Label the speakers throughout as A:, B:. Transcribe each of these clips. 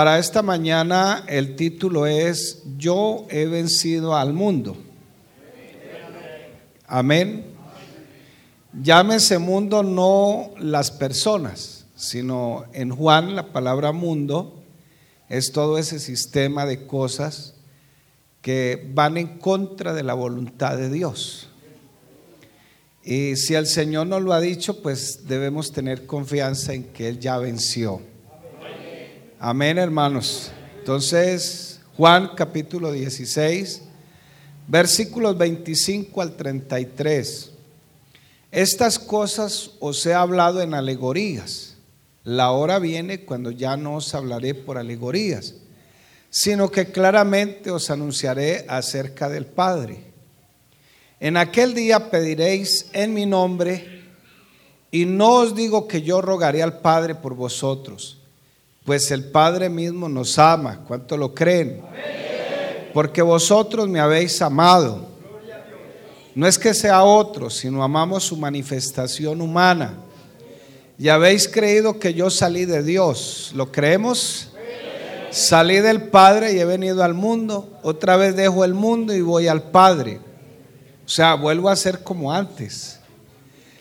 A: Para esta mañana el título es Yo he vencido al mundo. Amén. Llámese mundo no las personas, sino en Juan la palabra mundo es todo ese sistema de cosas que van en contra de la voluntad de Dios. Y si el Señor nos lo ha dicho, pues debemos tener confianza en que Él ya venció. Amén, hermanos. Entonces, Juan capítulo 16, versículos 25 al 33. Estas cosas os he hablado en alegorías. La hora viene cuando ya no os hablaré por alegorías, sino que claramente os anunciaré acerca del Padre. En aquel día pediréis en mi nombre, y no os digo que yo rogaré al Padre por vosotros pues el Padre mismo nos ama. ¿Cuánto lo creen? Porque vosotros me habéis amado. No es que sea otro, sino amamos su manifestación humana. Y habéis creído que yo salí de Dios. ¿Lo creemos? Salí del Padre y he venido al mundo. Otra vez dejo el mundo y voy al Padre. O sea, vuelvo a ser como antes.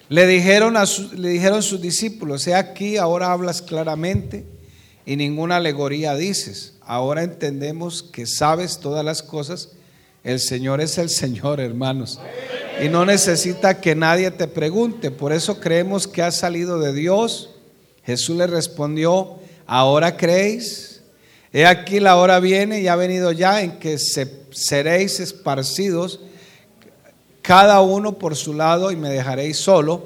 A: Le dijeron a le dijeron sus discípulos, he aquí, ahora hablas claramente y ninguna alegoría dices. Ahora entendemos que sabes todas las cosas. El Señor es el Señor, hermanos. Y no necesita que nadie te pregunte. Por eso creemos que ha salido de Dios. Jesús le respondió, ahora creéis. He aquí la hora viene y ha venido ya en que seréis esparcidos cada uno por su lado y me dejaréis solo.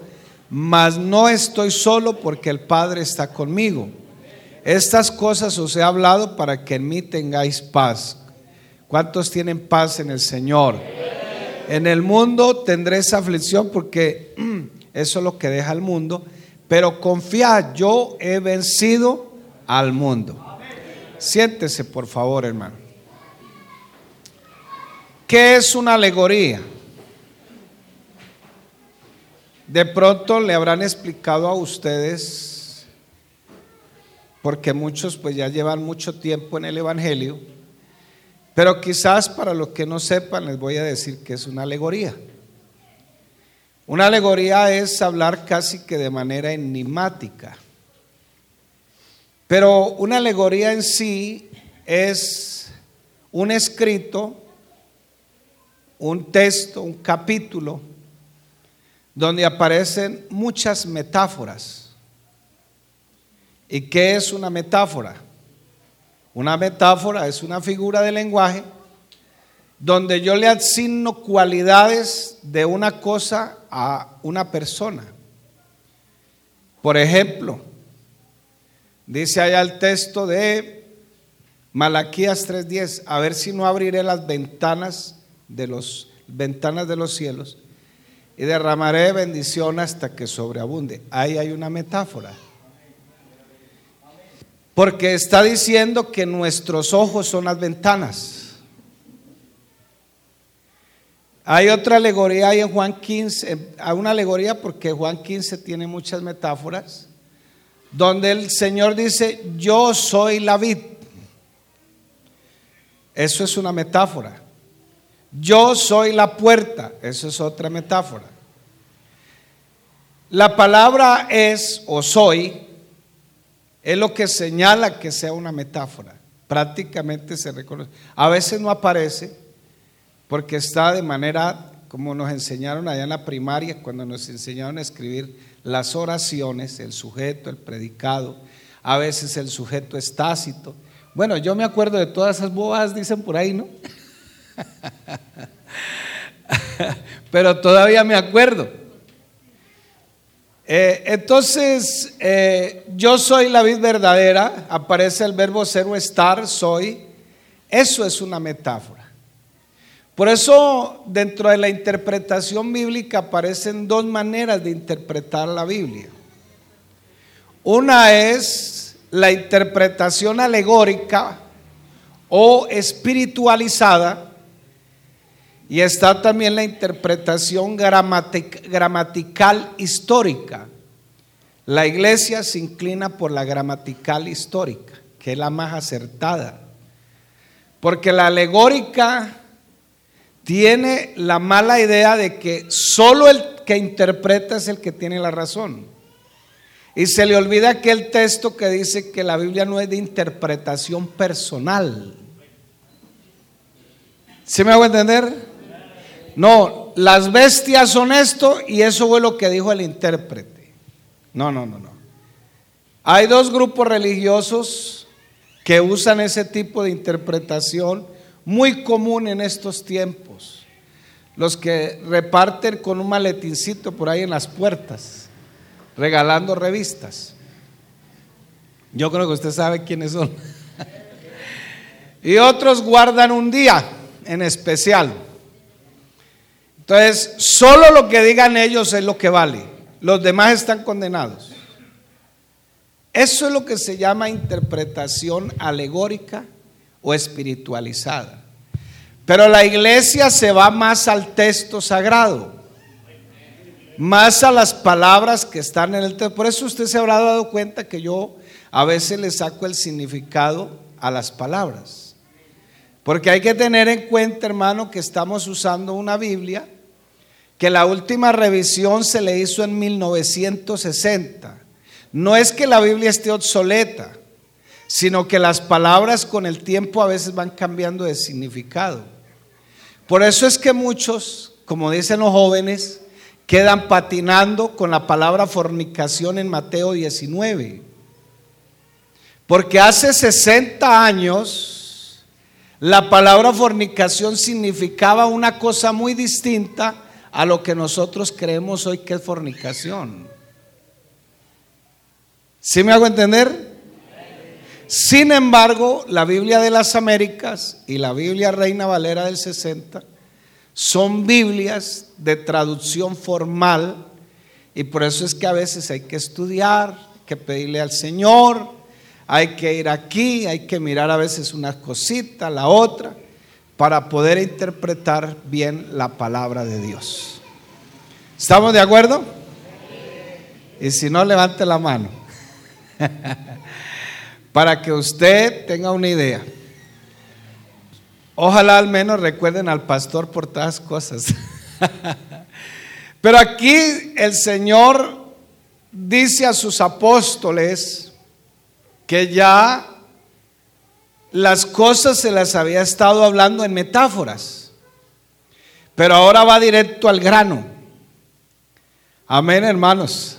A: Mas no estoy solo porque el Padre está conmigo. Estas cosas os he hablado para que en mí tengáis paz. ¿Cuántos tienen paz en el Señor? En el mundo tendréis aflicción porque eso es lo que deja el mundo. Pero confiad, yo he vencido al mundo. Siéntese, por favor, hermano. ¿Qué es una alegoría? De pronto le habrán explicado a ustedes porque muchos pues ya llevan mucho tiempo en el Evangelio, pero quizás para los que no sepan les voy a decir que es una alegoría. Una alegoría es hablar casi que de manera enigmática, pero una alegoría en sí es un escrito, un texto, un capítulo, donde aparecen muchas metáforas ¿Y qué es una metáfora? Una metáfora es una figura de lenguaje donde yo le asigno cualidades de una cosa a una persona. Por ejemplo, dice allá el texto de Malaquías 3:10, a ver si no abriré las ventanas de los ventanas de los cielos y derramaré bendición hasta que sobreabunde. Ahí hay una metáfora. Porque está diciendo que nuestros ojos son las ventanas. Hay otra alegoría ahí en Juan 15, hay una alegoría porque Juan 15 tiene muchas metáforas, donde el Señor dice, yo soy la vid. Eso es una metáfora. Yo soy la puerta. Eso es otra metáfora. La palabra es o soy es lo que señala que sea una metáfora. Prácticamente se reconoce. A veces no aparece porque está de manera como nos enseñaron allá en la primaria, cuando nos enseñaron a escribir las oraciones, el sujeto, el predicado, a veces el sujeto es tácito. Bueno, yo me acuerdo de todas esas bobadas, dicen por ahí, ¿no? Pero todavía me acuerdo. Eh, entonces, eh, yo soy la vid verdadera, aparece el verbo ser o estar, soy. Eso es una metáfora. Por eso, dentro de la interpretación bíblica aparecen dos maneras de interpretar la Biblia. Una es la interpretación alegórica o espiritualizada, y está también la interpretación gramatical histórica. La iglesia se inclina por la gramatical histórica. que es la más acertada. Porque la alegórica tiene la mala idea de que solo el que interpreta es el que tiene la razón. Y se le olvida aquel texto que dice que la Biblia no es de interpretación personal. ¿Sí me hago entender? No, las bestias son esto y eso fue lo que dijo el intérprete. No, no, no, no. Hay dos grupos religiosos que usan ese tipo de interpretación muy común en estos tiempos. Los que reparten con un maletincito por ahí en las puertas, regalando revistas. Yo creo que usted sabe quiénes son. y otros guardan un día en especial. Entonces, solo lo que digan ellos es lo que vale. Los demás están condenados. Eso es lo que se llama interpretación alegórica o espiritualizada. Pero la iglesia se va más al texto sagrado, más a las palabras que están en el texto. Por eso usted se habrá dado cuenta que yo a veces le saco el significado a las palabras. Porque hay que tener en cuenta, hermano, que estamos usando una Biblia que la última revisión se le hizo en 1960. No es que la Biblia esté obsoleta, sino que las palabras con el tiempo a veces van cambiando de significado. Por eso es que muchos, como dicen los jóvenes, quedan patinando con la palabra fornicación en Mateo 19. Porque hace 60 años la palabra fornicación significaba una cosa muy distinta a lo que nosotros creemos hoy que es fornicación. ¿Sí me hago entender? Sin embargo, la Biblia de las Américas y la Biblia Reina Valera del 60 son Biblias de traducción formal y por eso es que a veces hay que estudiar, hay que pedirle al Señor, hay que ir aquí, hay que mirar a veces una cosita, la otra, para poder interpretar bien la palabra de Dios. ¿Estamos de acuerdo? Y si no, levante la mano. Para que usted tenga una idea. Ojalá al menos recuerden al pastor por todas cosas. Pero aquí el Señor dice a sus apóstoles que ya las cosas se las había estado hablando en metáforas, pero ahora va directo al grano. Amén, hermanos.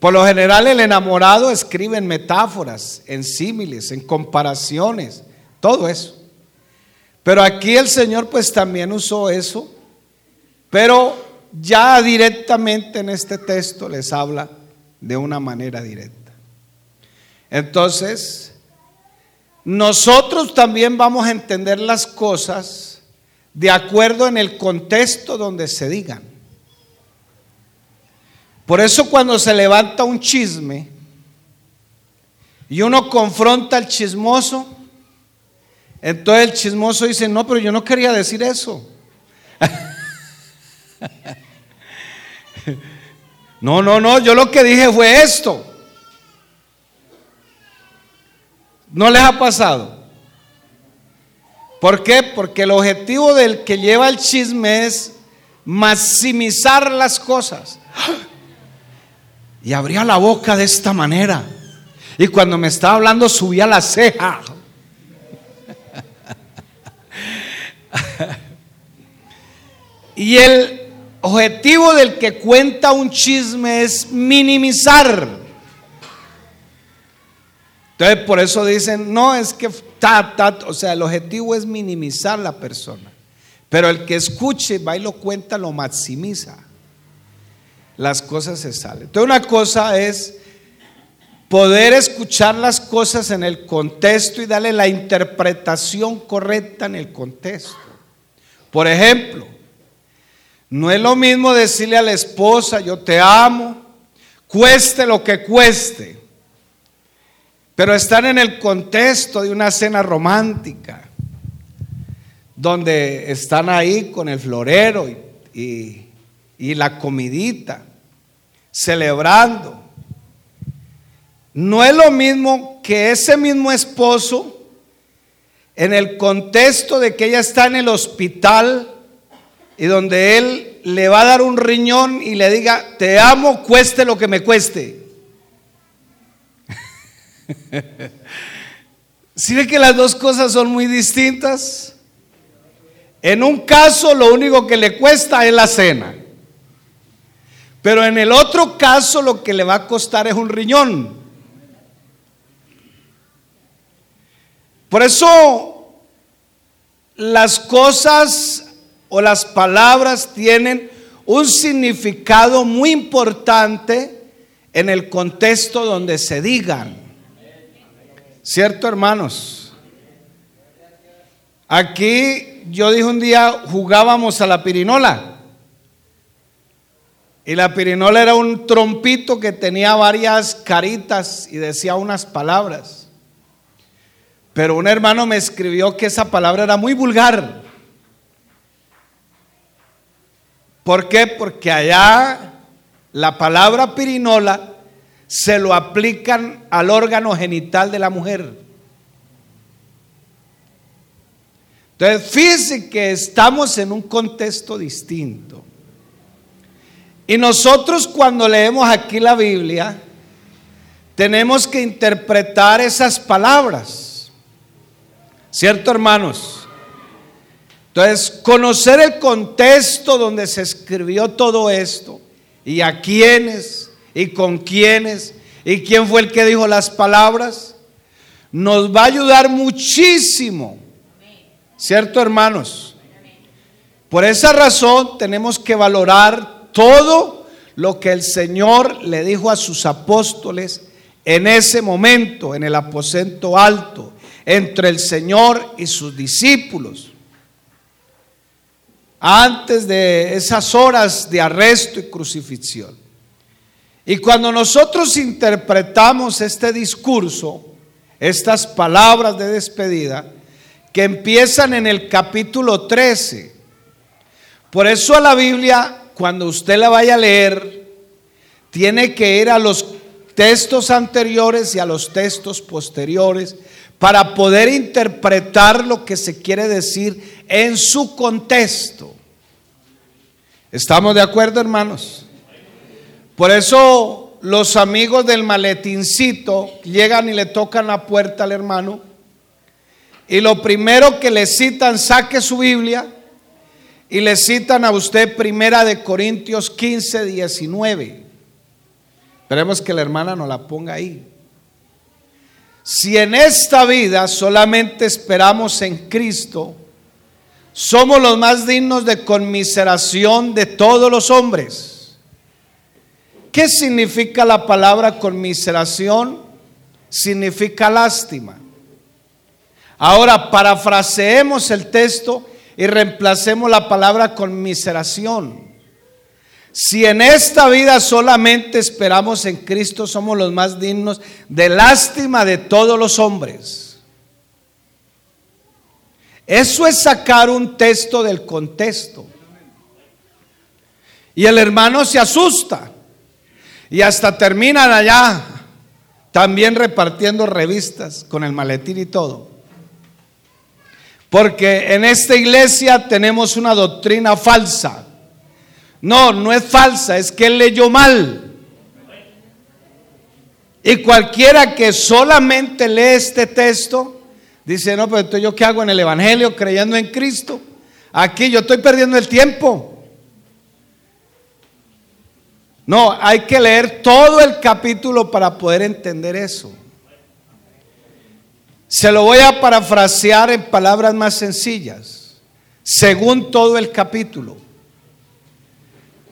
A: Por lo general el enamorado escribe en metáforas, en símiles, en comparaciones, todo eso. Pero aquí el Señor pues también usó eso, pero ya directamente en este texto les habla de una manera directa. Entonces, nosotros también vamos a entender las cosas de acuerdo en el contexto donde se digan. Por eso cuando se levanta un chisme y uno confronta al chismoso, entonces el chismoso dice, no, pero yo no quería decir eso. no, no, no, yo lo que dije fue esto. ¿No les ha pasado? ¿Por qué? Porque el objetivo del que lleva el chisme es maximizar las cosas y abría la boca de esta manera. Y cuando me estaba hablando subía la ceja. y el objetivo del que cuenta un chisme es minimizar. Entonces por eso dicen, no es que ta, ta, o sea, el objetivo es minimizar la persona. Pero el que escuche, va y lo cuenta, lo maximiza las cosas se salen. Entonces una cosa es poder escuchar las cosas en el contexto y darle la interpretación correcta en el contexto. Por ejemplo, no es lo mismo decirle a la esposa, yo te amo, cueste lo que cueste, pero están en el contexto de una cena romántica, donde están ahí con el florero y, la comidita, celebrando. no es lo mismo que ese mismo esposo, en el contexto de que ella está en el hospital y donde él le va a dar un riñón y le diga, te amo, cueste lo que me cueste. Si ve que las dos cosas son muy distintas? En un caso lo único que le cuesta es la cena. Pero en el otro caso lo que le va a costar es un riñón. Por eso las cosas o las palabras tienen un significado muy importante en el contexto donde se digan. ¿Cierto, hermanos? Aquí yo dije un día, jugábamos a la pirinola. Y la pirinola era un trompito que tenía varias caritas y decía unas palabras. Pero un hermano me escribió que esa palabra era muy vulgar. ¿Por qué? Porque allá la palabra pirinola se lo aplican al órgano genital de la mujer. Entonces, fíjense que estamos en un contexto distinto. Y nosotros cuando leemos aquí la Biblia, tenemos que interpretar esas palabras. ¿Cierto, hermanos? Entonces, conocer el contexto donde se escribió todo esto y a quiénes y con quiénes y quién fue el que dijo las palabras, nos va a ayudar muchísimo. ¿Cierto, hermanos? Por esa razón tenemos que valorar todo lo que el Señor le dijo a sus apóstoles en ese momento, en el aposento alto, entre el Señor y sus discípulos. Antes de esas horas de arresto y crucifixión. Y cuando nosotros interpretamos este discurso, estas palabras de despedida, que empiezan en el capítulo 13, por eso a la Biblia, cuando usted la vaya a leer, tiene que ir a los textos anteriores y a los textos posteriores para poder interpretar lo que se quiere decir en su contexto. ¿Estamos de acuerdo, hermanos? Por eso los amigos del maletincito llegan y le tocan la puerta al hermano y lo primero que le citan, saque su Biblia y le citan a usted primera de Corintios 15, 19. Esperemos que la hermana no la ponga ahí. Si en esta vida solamente esperamos en Cristo, somos los más dignos de conmiseración de todos los hombres. ¿Qué significa la palabra conmiseración? Significa lástima. Ahora, parafraseemos el texto y reemplacemos la palabra conmiseración. Si en esta vida solamente esperamos en Cristo, somos los más dignos de lástima de todos los hombres. Eso es sacar un texto del contexto. Y el hermano se asusta. Y hasta terminan allá también repartiendo revistas con el maletín y todo. Porque en esta iglesia tenemos una doctrina falsa. No, no es falsa, es que él leyó mal. Y cualquiera que solamente lee este texto, dice, no, pero entonces yo qué hago en el Evangelio creyendo en Cristo. Aquí yo estoy perdiendo el tiempo. No, hay que leer todo el capítulo para poder entender eso. Se lo voy a parafrasear en palabras más sencillas, según todo el capítulo.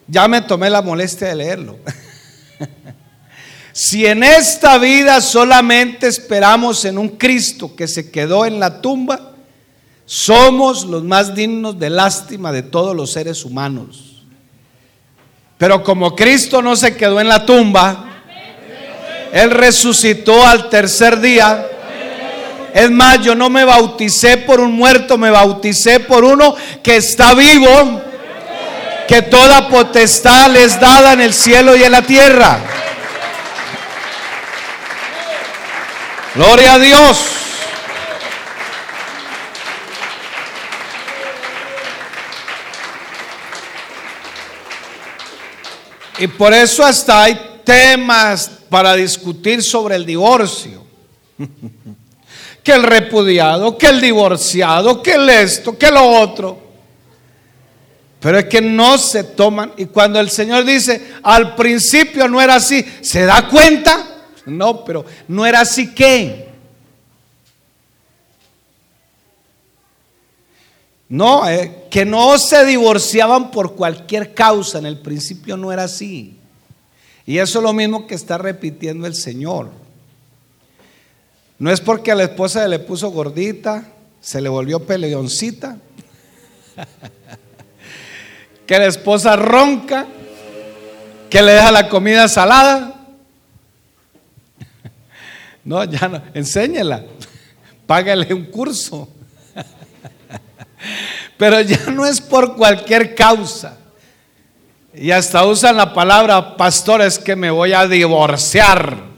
A: Ya me tomé la molestia de leerlo. si en esta vida solamente esperamos en un Cristo que se quedó en la tumba, somos los más dignos de lástima de todos los seres humanos. Pero como Cristo no se quedó en la tumba, Él resucitó al tercer día. Es más, yo no me bauticé por un muerto, me bauticé por uno que está vivo, que toda potestad les dada en el cielo y en la tierra. Gloria a Dios. Y por eso hasta hay temas para discutir sobre el divorcio. que el repudiado, que el divorciado, que el esto, que lo otro. Pero es que no se toman. Y cuando el Señor dice, al principio no era así, ¿se da cuenta? No, pero no era así que. No, eh, que no se divorciaban por cualquier causa. En el principio no era así. Y eso es lo mismo que está repitiendo el Señor. No es porque a la esposa le puso gordita, se le volvió peleoncita, que la esposa ronca, que le deja la comida salada. No, ya no, enséñela, págale un curso. Pero ya no es por cualquier causa. Y hasta usan la palabra, pastor, es que me voy a divorciar.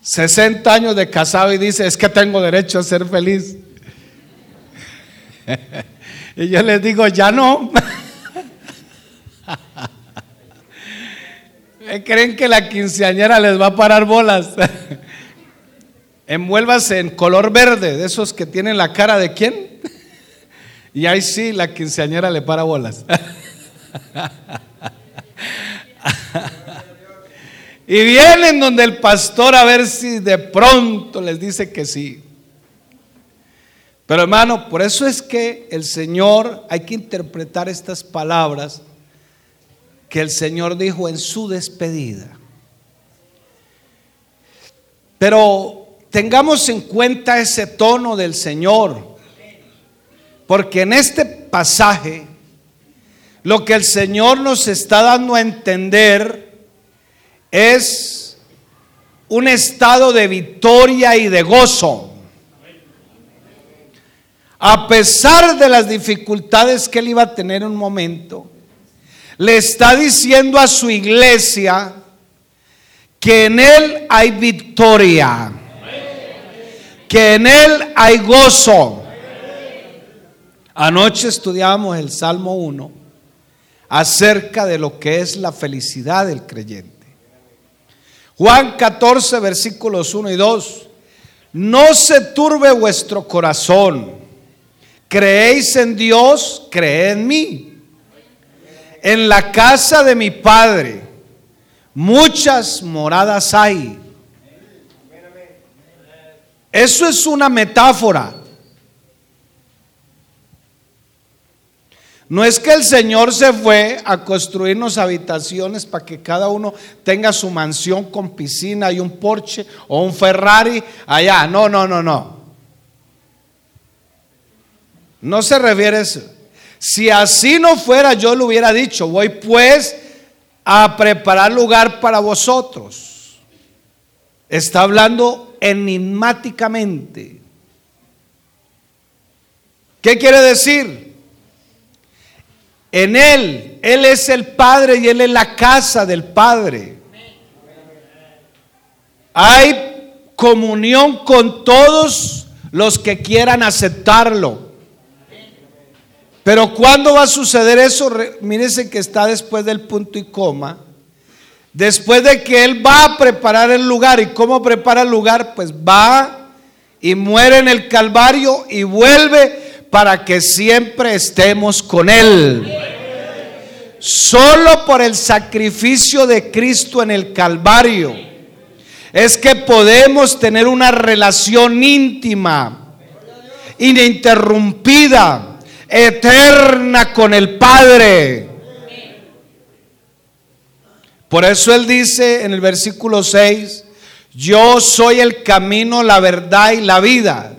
A: 60 años de casado y dice, es que tengo derecho a ser feliz. y yo les digo, ya no. ¿Creen que la quinceañera les va a parar bolas? Envuélvase en color verde, de esos que tienen la cara de quién. y ahí sí, la quinceañera le para bolas. Y vienen donde el pastor a ver si de pronto les dice que sí. Pero hermano, por eso es que el Señor, hay que interpretar estas palabras que el Señor dijo en su despedida. Pero tengamos en cuenta ese tono del Señor, porque en este pasaje lo que el Señor nos está dando a entender es un estado de victoria y de gozo. A pesar de las dificultades que él iba a tener en un momento, le está diciendo a su iglesia que en él hay victoria, que en él hay gozo. Anoche estudiábamos el Salmo 1 acerca de lo que es la felicidad del creyente. Juan 14, versículos 1 y 2. No se turbe vuestro corazón. Creéis en Dios, creed en mí. En la casa de mi Padre muchas moradas hay. Eso es una metáfora. No es que el Señor se fue a construirnos habitaciones para que cada uno tenga su mansión con piscina y un Porsche o un Ferrari allá. No, no, no, no. No se refiere a eso. Si así no fuera, yo le hubiera dicho, voy pues a preparar lugar para vosotros. Está hablando enigmáticamente. ¿Qué quiere decir? En Él, Él es el Padre y Él es la casa del Padre. Hay comunión con todos los que quieran aceptarlo. Pero ¿cuándo va a suceder eso? Mírense que está después del punto y coma. Después de que Él va a preparar el lugar. ¿Y cómo prepara el lugar? Pues va y muere en el Calvario y vuelve para que siempre estemos con Él. Solo por el sacrificio de Cristo en el Calvario es que podemos tener una relación íntima, ininterrumpida, eterna con el Padre. Por eso Él dice en el versículo 6, yo soy el camino, la verdad y la vida.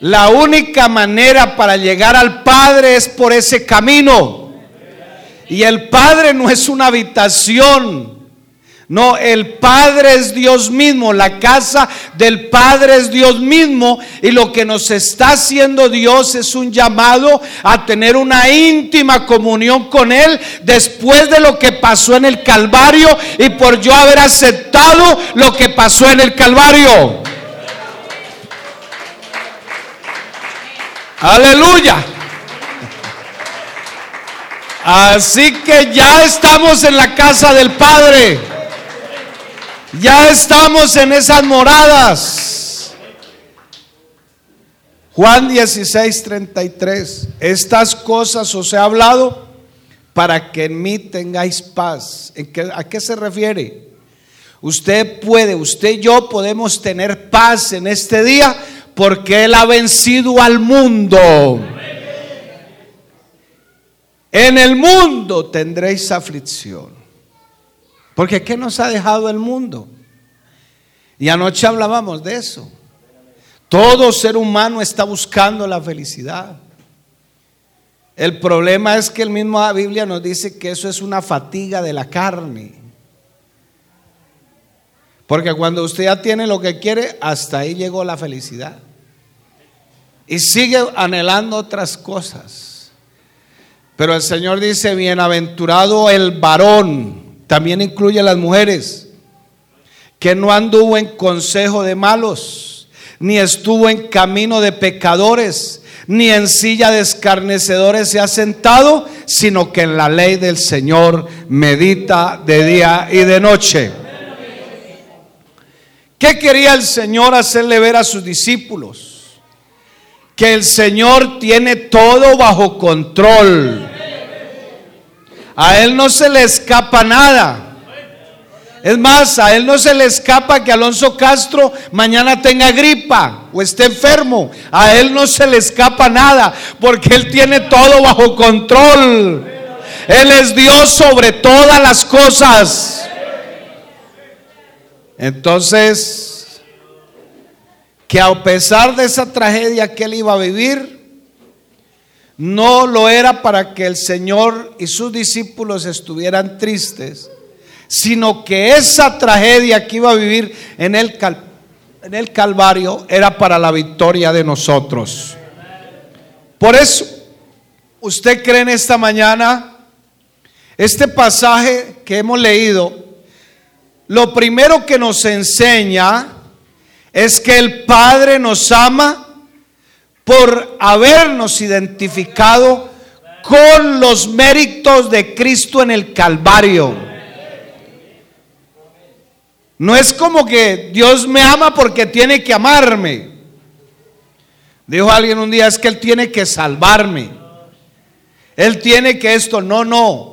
A: La única manera para llegar al Padre es por ese camino. Y el Padre no es una habitación, No, el Padre es Dios mismo, la casa del Padre es Dios mismo y lo que nos está haciendo Dios es un llamado a tener una íntima comunión con Él después de lo que pasó en el Calvario y por yo haber aceptado lo que pasó en el Calvario. Aleluya. Así que ya estamos en la casa del Padre. Ya estamos en esas moradas. Juan 16, 33. Estas cosas os he hablado para que en mí tengáis paz. ¿A qué se refiere? Usted puede, usted y yo podemos tener paz en este día porque Él ha vencido al mundo. En el mundo tendréis aflicción. Porque ¿qué nos ha dejado el mundo? Y anoche hablábamos de eso. Todo ser humano está buscando la felicidad. El problema es que el mismo Biblia nos dice que eso es una fatiga de la carne. Porque cuando usted ya tiene lo que quiere, hasta ahí llegó la felicidad. Y sigue anhelando otras cosas. Pero el Señor dice, bienaventurado el varón también incluye a las mujeres, que no anduvo en consejo de malos, ni estuvo en camino de pecadores, ni en silla de escarnecedores se ha sentado, sino que en la ley del Señor medita de día y de noche. ¿Qué quería el Señor hacerle ver a sus discípulos? Que el Señor tiene todo bajo control a Él no se le escapa nada. Es más, a Él no se le escapa que Alonso Castro mañana tenga gripa o esté enfermo. A Él no se le escapa nada porque Él tiene todo bajo control. Él es Dios sobre todas las cosas. Entonces, que a pesar de esa tragedia que Él iba a vivir, no lo era para que el Señor y sus discípulos estuvieran tristes, sino que esa tragedia que iba a vivir en el, en el Calvario era para la victoria de nosotros. Por eso, usted cree en esta mañana, este pasaje que hemos leído, lo primero que nos enseña es que el Padre nos ama por habernos identificado con los méritos de Cristo en el Calvario. No es como que Dios me ama porque tiene que amarme. Dijo alguien un día, es que Él tiene que salvarme. Él tiene que esto. No, no.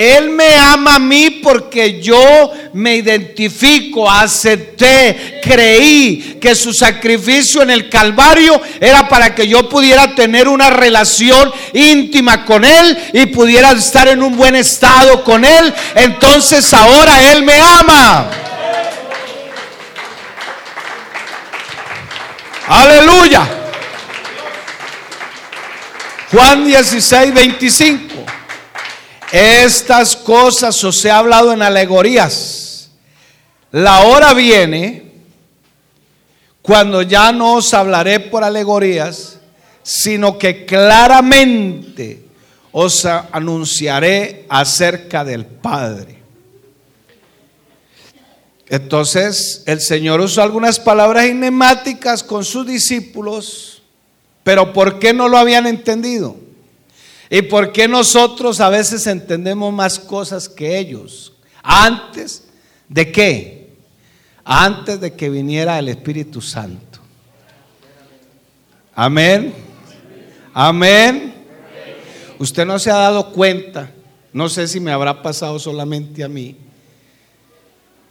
A: Él me ama a mí porque yo me identifico, acepté, creí que su sacrificio en el Calvario era para que yo pudiera tener una relación íntima con Él y pudiera estar en un buen estado con Él. Entonces ahora Él me ama. Aleluya. Juan 16, 25. Estas cosas os he hablado en alegorías. La hora viene cuando ya no os hablaré por alegorías, sino que claramente os anunciaré acerca del Padre. Entonces el Señor usó algunas palabras enigmáticas con sus discípulos, pero ¿por qué no lo habían entendido? ¿Y por qué nosotros a veces entendemos más cosas que ellos? Antes de qué? Antes de que viniera el Espíritu Santo. Amén. Amén. Usted no se ha dado cuenta, no sé si me habrá pasado solamente a mí,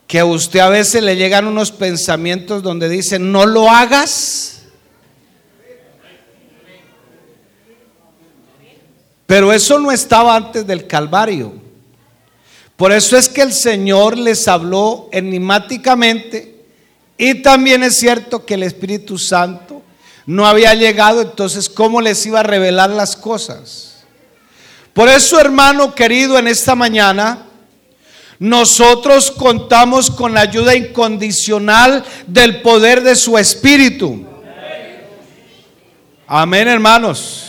A: que a usted a veces le llegan unos pensamientos donde dice, no lo hagas Pero eso no estaba antes del Calvario. Por eso es que el Señor les habló enigmáticamente y también es cierto que el Espíritu Santo no había llegado, entonces ¿cómo les iba a revelar las cosas? Por eso, hermano querido, en esta mañana, nosotros contamos con la ayuda incondicional del poder de su Espíritu. Amén, hermanos.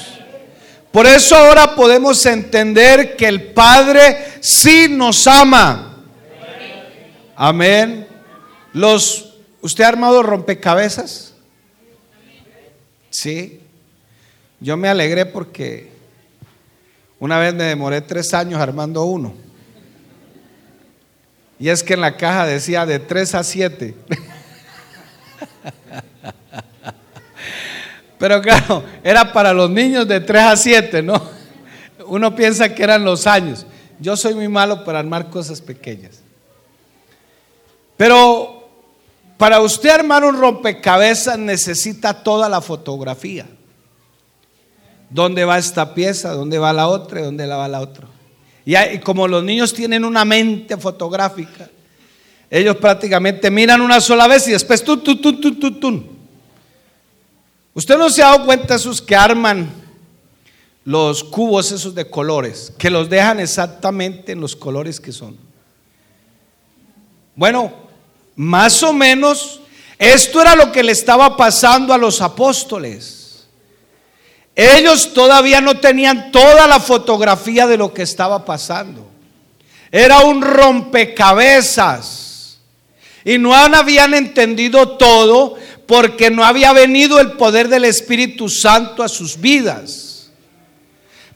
A: Por eso ahora podemos entender que el Padre sí nos ama. Amén. Los, ¿Usted ha armado rompecabezas? Sí. Yo me alegré porque una vez me demoré tres años armando uno. Y es que en la caja decía de tres a siete. Pero claro, era para los niños de 3 a 7, ¿no? Uno piensa que eran los años. Yo soy muy malo para armar cosas pequeñas. Pero para usted armar un rompecabezas necesita toda la fotografía. ¿Dónde va esta pieza? ¿Dónde va la otra? ¿Dónde va la otra? Y como los niños tienen una mente fotográfica, ellos prácticamente miran una sola vez y después tú, tú, tú, tú, tú, tú. Usted no se ha dado cuenta esos que arman los cubos esos de colores, que los dejan exactamente en los colores que son. Bueno, más o menos esto era lo que le estaba pasando a los apóstoles. Ellos todavía no tenían toda la fotografía de lo que estaba pasando. Era un rompecabezas. Y no habían entendido todo porque no había venido el poder del Espíritu Santo a sus vidas.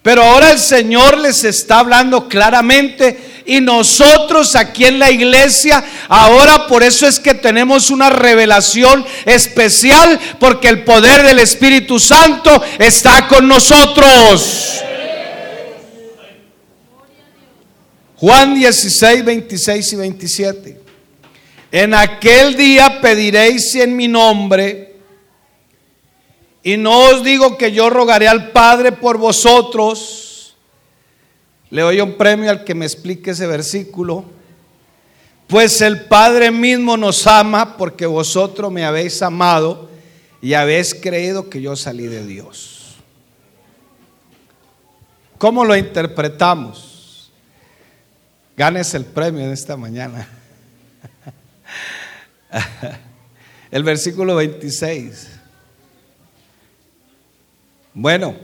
A: Pero ahora el Señor les está hablando claramente y nosotros aquí en la iglesia, ahora por eso es que tenemos una revelación especial, porque el poder del Espíritu Santo está con nosotros. Juan 16, 26 y 27. En aquel día pediréis en mi nombre, y no os digo que yo rogaré al Padre por vosotros. Le doy un premio al que me explique ese versículo. Pues el Padre mismo nos ama porque vosotros me habéis amado y habéis creído que yo salí de Dios. ¿Cómo lo interpretamos? Ganes el premio en esta mañana. El versículo 26. Bueno,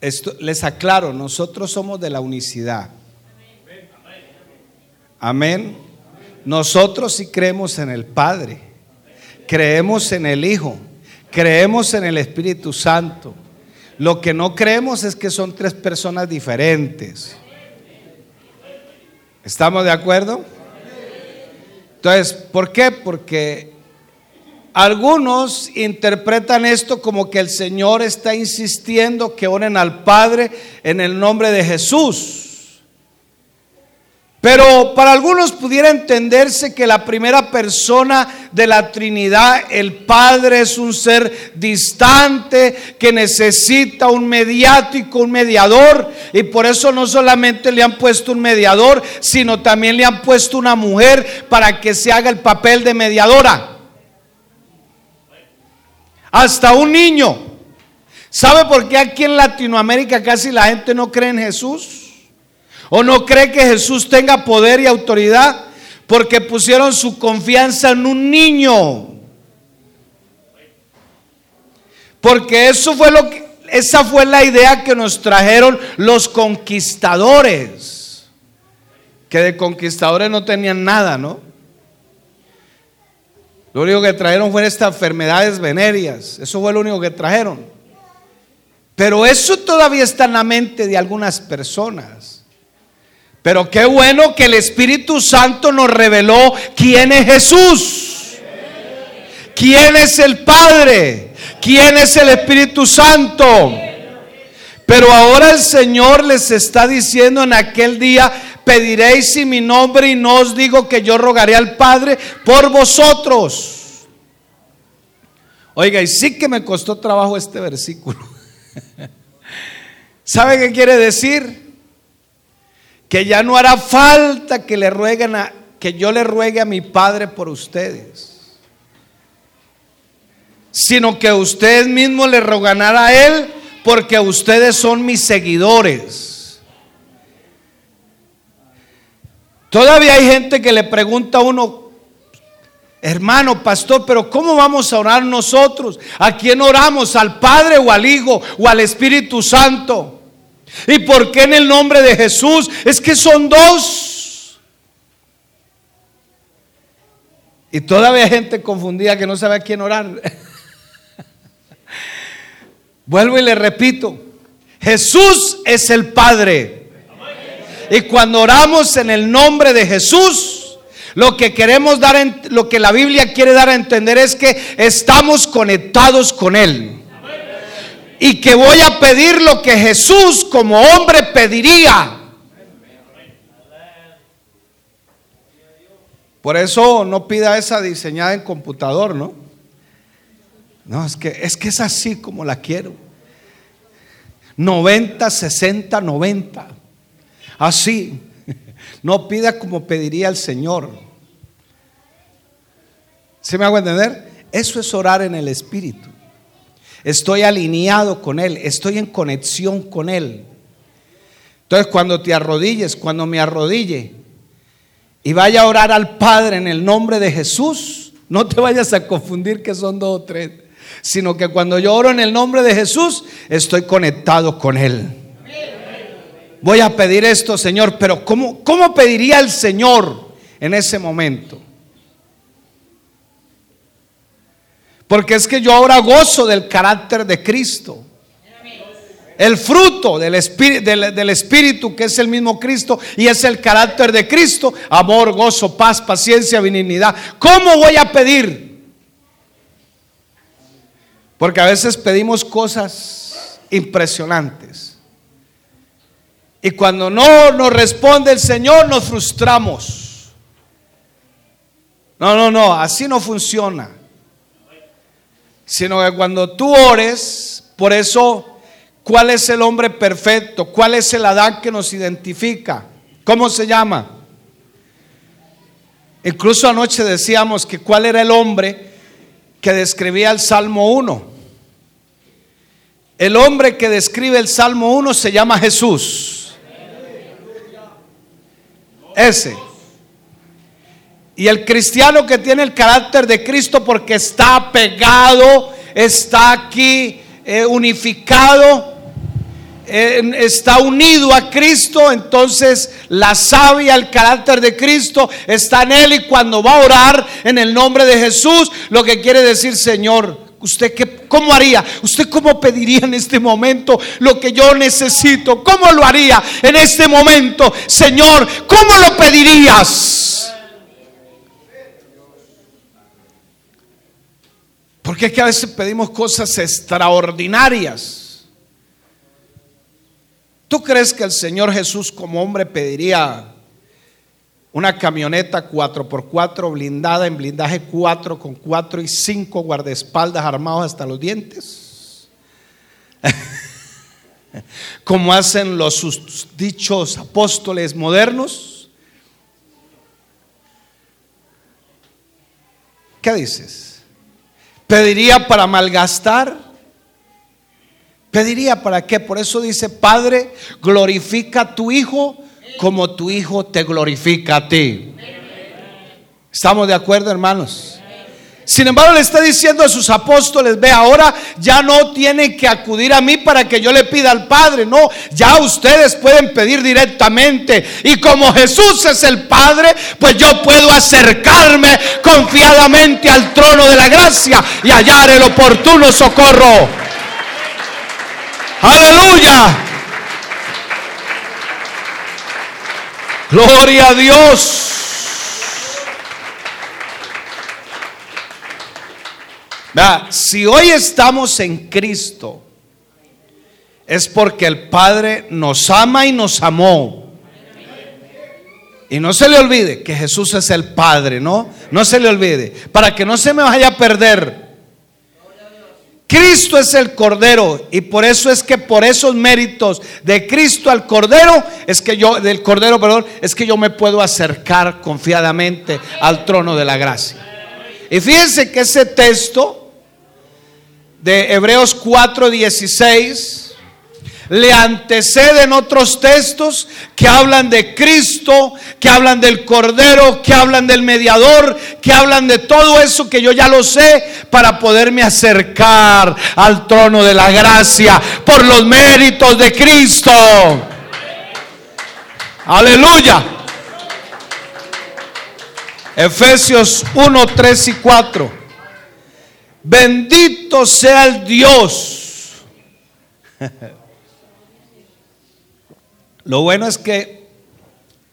A: esto, les aclaro, nosotros somos de la unicidad. Amén. Nosotros sí creemos en el Padre, creemos en el Hijo, creemos en el Espíritu Santo. Lo que no creemos es que son tres personas diferentes. ¿Estamos de acuerdo? Entonces, ¿por qué? Porque algunos interpretan esto como que el Señor está insistiendo que oren al Padre en el nombre de Jesús. Pero para algunos pudiera entenderse que la primera persona de la Trinidad, el Padre, es un ser distante que necesita un mediático, un mediador. Y por eso no solamente le han puesto un mediador, sino también le han puesto una mujer para que se haga el papel de mediadora. Hasta un niño. ¿Sabe por qué aquí en Latinoamérica casi la gente no cree en Jesús? ¿O no cree que Jesús tenga poder y autoridad? Porque pusieron su confianza en un niño. Porque eso fue lo que, esa fue la idea que nos trajeron los conquistadores. Que de conquistadores no tenían nada, ¿no? Lo único que trajeron fueron estas enfermedades venéreas. Eso fue lo único que trajeron. Pero eso todavía está en la mente de algunas personas. Pero qué bueno que el Espíritu Santo nos reveló quién es Jesús. ¿Quién es el Padre? ¿Quién es el Espíritu Santo? Pero ahora el Señor les está diciendo en aquel día, pediréis en mi nombre y no os digo que yo rogaré al Padre por vosotros. Oiga, y sí que me costó trabajo este versículo. ¿Sabe qué quiere decir? Que ya no hará falta que le rueguen a, que yo le ruegue a mi Padre por ustedes, sino que ustedes mismos le rogan a Él porque ustedes son mis seguidores. Todavía hay gente que le pregunta a uno, hermano, pastor, pero ¿cómo vamos a orar nosotros? ¿A quién oramos? ¿Al Padre o al Hijo o al Espíritu Santo? ¿Y por qué en el nombre de Jesús? Es que son dos. Y todavía hay gente confundida que no sabe a quién orar. Vuelvo y le repito, Jesús es el Padre. Y cuando oramos en el nombre de Jesús, lo que queremos dar, lo que la Biblia quiere dar a entender es que estamos conectados con Él. Y que voy a pedir lo que Jesús como hombre pediría. Por eso no pida esa diseñada en computador, ¿no? No, es que es que es así como la quiero. 90, 60, 90. Así. No pida como pediría el Señor. ¿Se me hago entender? Eso es orar en el Espíritu. Estoy alineado con Él, estoy en conexión con Él. Entonces cuando te arrodilles, cuando me arrodille y vaya a orar al Padre en el nombre de Jesús, no te vayas a confundir que son dos o tres, sino que cuando yo oro en el nombre de Jesús, estoy conectado con Él voy a pedir esto, Señor, pero ¿cómo, cómo pediría el Señor en ese momento? Porque es que yo ahora gozo del carácter de Cristo. El fruto del espíritu, que es el mismo Cristo y es el carácter de Cristo, amor, gozo, paz, paciencia, benignidad. ¿Cómo voy a pedir? Porque a veces pedimos cosas impresionantes. Y cuando no nos responde el Señor, nos frustramos. No, no, no, así no funciona. Sino que cuando tú ores, por eso, ¿cuál es el hombre perfecto? ¿Cuál es el Adán que nos identifica? ¿Cómo se llama? Incluso anoche decíamos que cuál era el hombre que describía el Salmo 1. El hombre que describe el Salmo 1 se llama Jesús. Ese. Y el cristiano que tiene el carácter de Cristo porque está pegado, está aquí eh, unificado, está unido a Cristo, entonces la sabia, el carácter de Cristo está en él y cuando va a orar en el nombre de Jesús, lo que quiere decir, Señor, ¿Usted qué, cómo haría? ¿Usted cómo pediría en este momento lo que yo necesito? ¿Cómo lo haría en este momento? Señor, ¿cómo lo pedirías? Porque es que a veces pedimos cosas extraordinarias. ¿Tú crees que el Señor Jesús como hombre pediría una camioneta 4x4 blindada en blindaje 4 con 4 y 5 guardaespaldas armados hasta los dientes. Como hacen los dichos apóstoles modernos. ¿Qué dices? ¿Pediría para malgastar? ¿Pediría para qué? Por eso dice, Padre, glorifica a tu Hijo como tu Hijo te glorifica a ti. ¿Estamos de acuerdo, hermanos? Sin embargo, le está diciendo a sus apóstoles, ve, ahora ya no tienen que acudir a mí para que yo le pida al Padre, no, ya ustedes pueden pedir directamente. Y como Jesús es el Padre, pues yo puedo acercarme confiadamente al trono de la gracia y hallar el oportuno socorro. Aleluya. Gloria a Dios. Si hoy estamos en Cristo, es porque el Padre nos ama y nos amó. Y no se le olvide que Jesús es el Padre, ¿no? No se le olvide. Para que no se me vaya a perder. Cristo es el Cordero y por eso es que por esos méritos de Cristo al Cordero es que yo del Cordero, perdón, es que yo me puedo acercar confiadamente al trono de la gracia. Y fíjense que ese texto de Hebreos 4:16 le anteceden otros textos que hablan de Cristo, que hablan del Cordero, que hablan del mediador, que hablan de todo eso que yo ya lo sé para poderme acercar al trono de la gracia por los méritos de Cristo. Aleluya. Efesios 1, 3 y 4. Bendito sea el Dios. Lo bueno es que,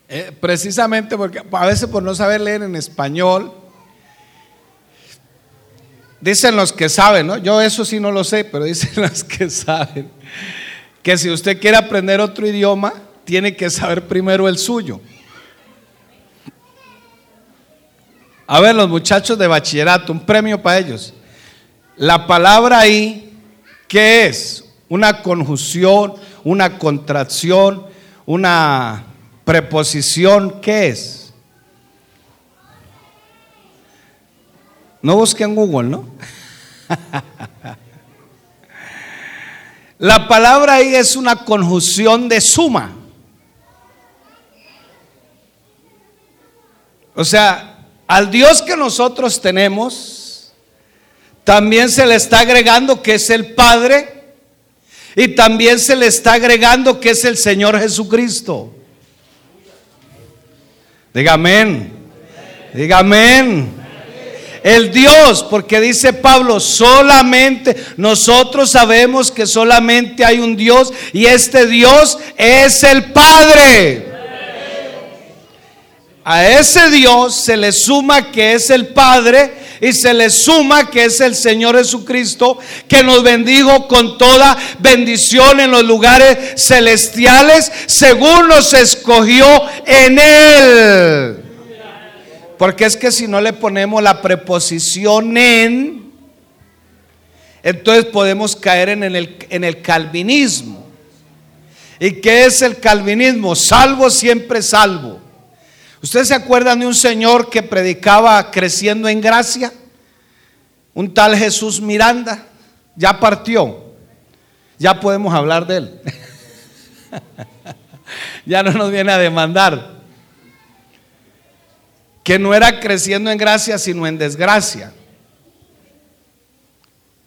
A: eh, precisamente porque a veces por no saber leer en español, dicen los que saben, ¿no? Yo eso sí no lo sé, pero dicen los que saben, que si usted quiere aprender otro idioma, tiene que saber primero el suyo. A ver, los muchachos de bachillerato, un premio para ellos. La palabra ahí, ¿qué es? Una conjunción, una contracción, una preposición, ¿qué es? No busquen Google, ¿no? La palabra ahí es una conjunción de suma. O sea, al Dios que nosotros tenemos, también se le está agregando que es el Padre y también se le está agregando que es el Señor Jesucristo. Diga amén. Diga amén. El Dios, porque dice Pablo, solamente nosotros sabemos que solamente hay un Dios y este Dios es el Padre. A ese Dios se le suma que es el Padre y se le suma que es el Señor Jesucristo que nos bendijo con toda bendición en los lugares celestiales según nos escogió en Él. Porque es que si no le ponemos la preposición en, entonces podemos caer en el, calvinismo. ¿Y qué es el calvinismo? Salvo siempre salvo. ¿Ustedes se acuerdan de un señor que predicaba creciendo en gracia? Un tal Jesús Miranda. Ya partió. Ya podemos hablar de él. ya no nos viene a demandar. Que no era creciendo en gracia, sino en desgracia.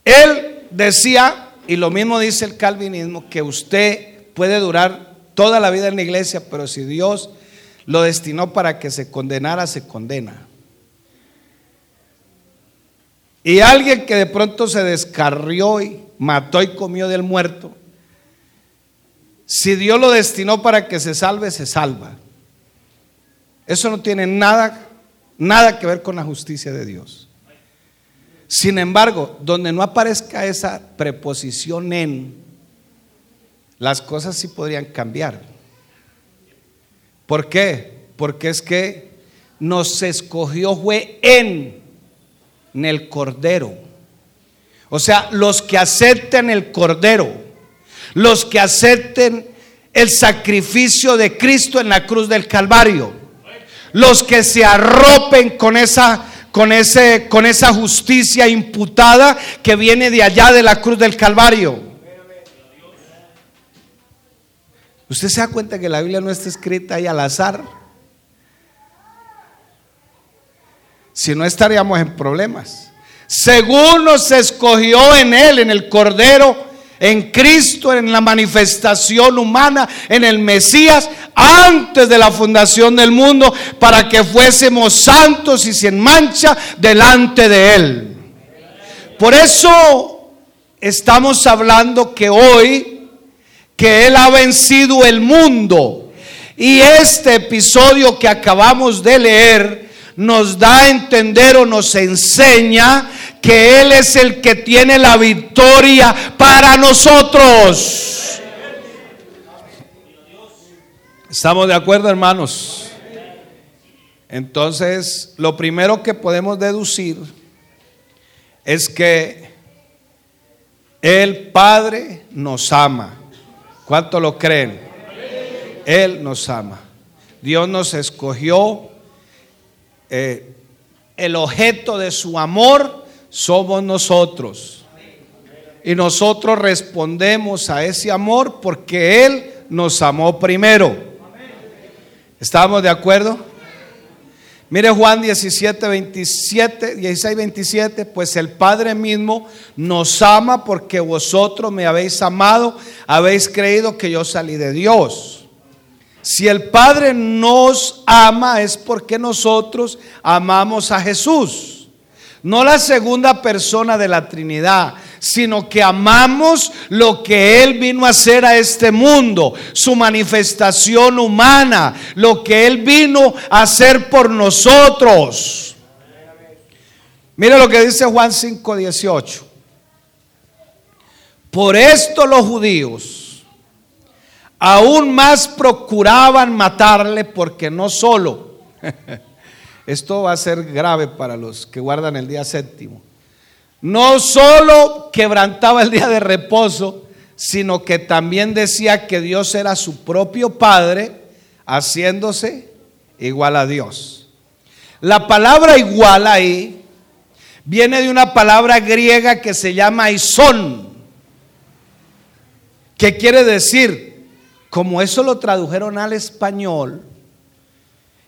A: Él decía, y lo mismo dice el calvinismo, que usted puede durar toda la vida en la iglesia, pero si Dios lo destinó para que se condenara, se condena. Y alguien que de pronto se descarrió y mató y comió del muerto, si Dios lo destinó para que se salve, se salva. Eso no tiene nada, nada que ver con la justicia de Dios. Sin embargo, donde no aparezca esa preposición en, las cosas sí podrían cambiar. ¿Por qué? Porque es que nos escogió fue en, en el Cordero. O sea, los que acepten el Cordero, los que acepten el sacrificio de Cristo en la cruz del Calvario, los que se arropen con esa con, ese, con esa justicia imputada que viene de allá de la cruz del Calvario. ¿Usted se da cuenta que la Biblia no está escrita ahí al azar? Si no estaríamos en problemas. Según nos escogió en Él, en el Cordero, en Cristo, en la manifestación humana, en el Mesías, antes de la fundación del mundo, para que fuésemos santos y sin mancha delante de Él. Por eso estamos hablando que hoy que Él ha vencido el mundo. Y este episodio que acabamos de leer nos da a entender o nos enseña que Él es el que tiene la victoria para nosotros. ¿Estamos de acuerdo, hermanos? Entonces, lo primero que podemos deducir es que el Padre nos ama. ¿Cuánto lo creen? Él nos ama. Dios nos escogió. Eh, el objeto de su amor somos nosotros. y nosotros respondemos a ese amor porque Él nos amó primero. ¿Estamos de acuerdo? Mire Juan 17, 27, 16, 27, pues el Padre mismo nos ama porque vosotros me habéis amado, habéis creído que yo salí de Dios. Si el Padre nos ama es porque nosotros amamos a Jesús, no la segunda persona de la Trinidad, sino que amamos lo que Él vino a hacer a este mundo, su manifestación humana, lo que Él vino a hacer por nosotros. Mire lo que dice Juan 5:18. Por esto los judíos aún más procuraban matarle porque no solo, esto va a ser grave para los que guardan el día séptimo, no solo quebrantaba el día de reposo, sino que también decía que Dios era su propio Padre, haciéndose igual a Dios. La palabra igual ahí viene de una palabra griega que se llama isón, que quiere decir, como eso lo tradujeron al español,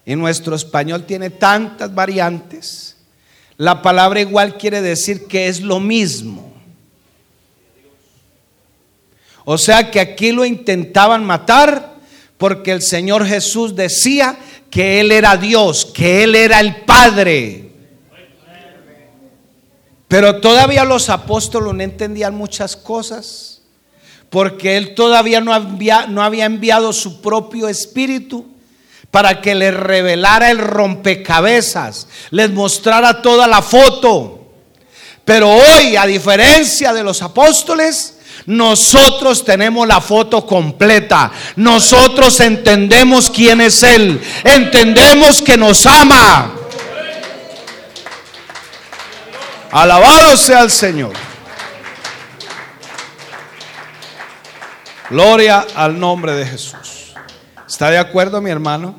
A: y nuestro español tiene tantas variantes, la palabra igual quiere decir que es lo mismo. O sea que aquí lo intentaban matar porque el Señor Jesús decía que Él era Dios, que Él era el Padre. Pero todavía los apóstoles no entendían muchas cosas porque Él todavía no había, no había enviado su propio espíritu para que les revelara el rompecabezas, les mostrara toda la foto. Pero hoy, a diferencia de los apóstoles, nosotros tenemos la foto completa. Nosotros entendemos quién es Él. Entendemos que nos ama. Alabado sea el Señor. Gloria al nombre de Jesús. ¿Está de acuerdo mi hermano?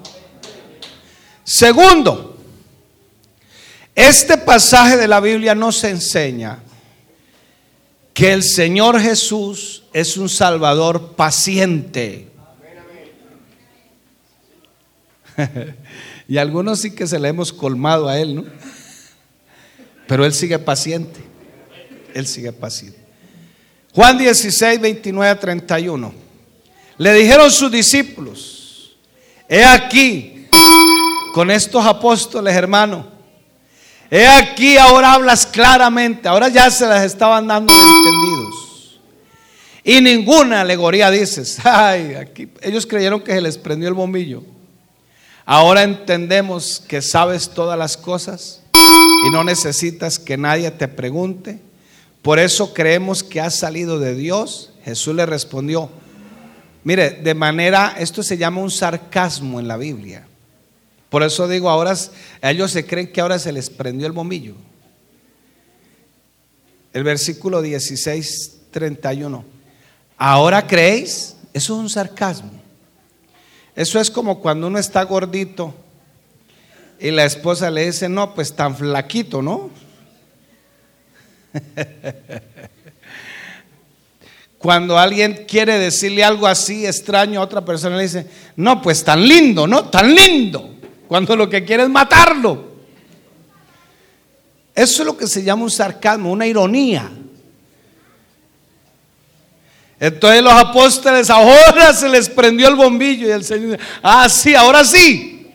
A: Segundo, este pasaje de la Biblia nos enseña que el Señor Jesús es un Salvador paciente. y algunos sí que se le hemos colmado a Él, ¿no? Pero Él sigue paciente. Él sigue paciente. Juan 16, 29 a 31. Le dijeron sus discípulos, He aquí, con estos apóstoles, hermano. He aquí, ahora hablas claramente. Ahora ya se las estaban dando entendidos. Y ninguna alegoría dices. Ay, aquí ellos creyeron que se les prendió el bombillo. Ahora entendemos que sabes todas las cosas y no necesitas que nadie te pregunte. Por eso creemos que has salido de Dios. Jesús le respondió, Mire, de manera, esto se llama un sarcasmo en la Biblia. Por eso digo, ahora ellos se creen que ahora se les prendió el bombillo. El versículo 16, 31. ¿Ahora creéis? Eso es un sarcasmo. Eso es como cuando uno está gordito y la esposa le dice, no, pues tan flaquito, ¿no? Cuando alguien quiere decirle algo así extraño a otra persona, le dice, no, pues tan lindo, ¿no? Tan lindo. Cuando lo que quiere es matarlo. Eso es lo que se llama un sarcasmo, una ironía. Entonces los apóstoles ahora se les prendió el bombillo y el Señor, ah, sí, ahora sí.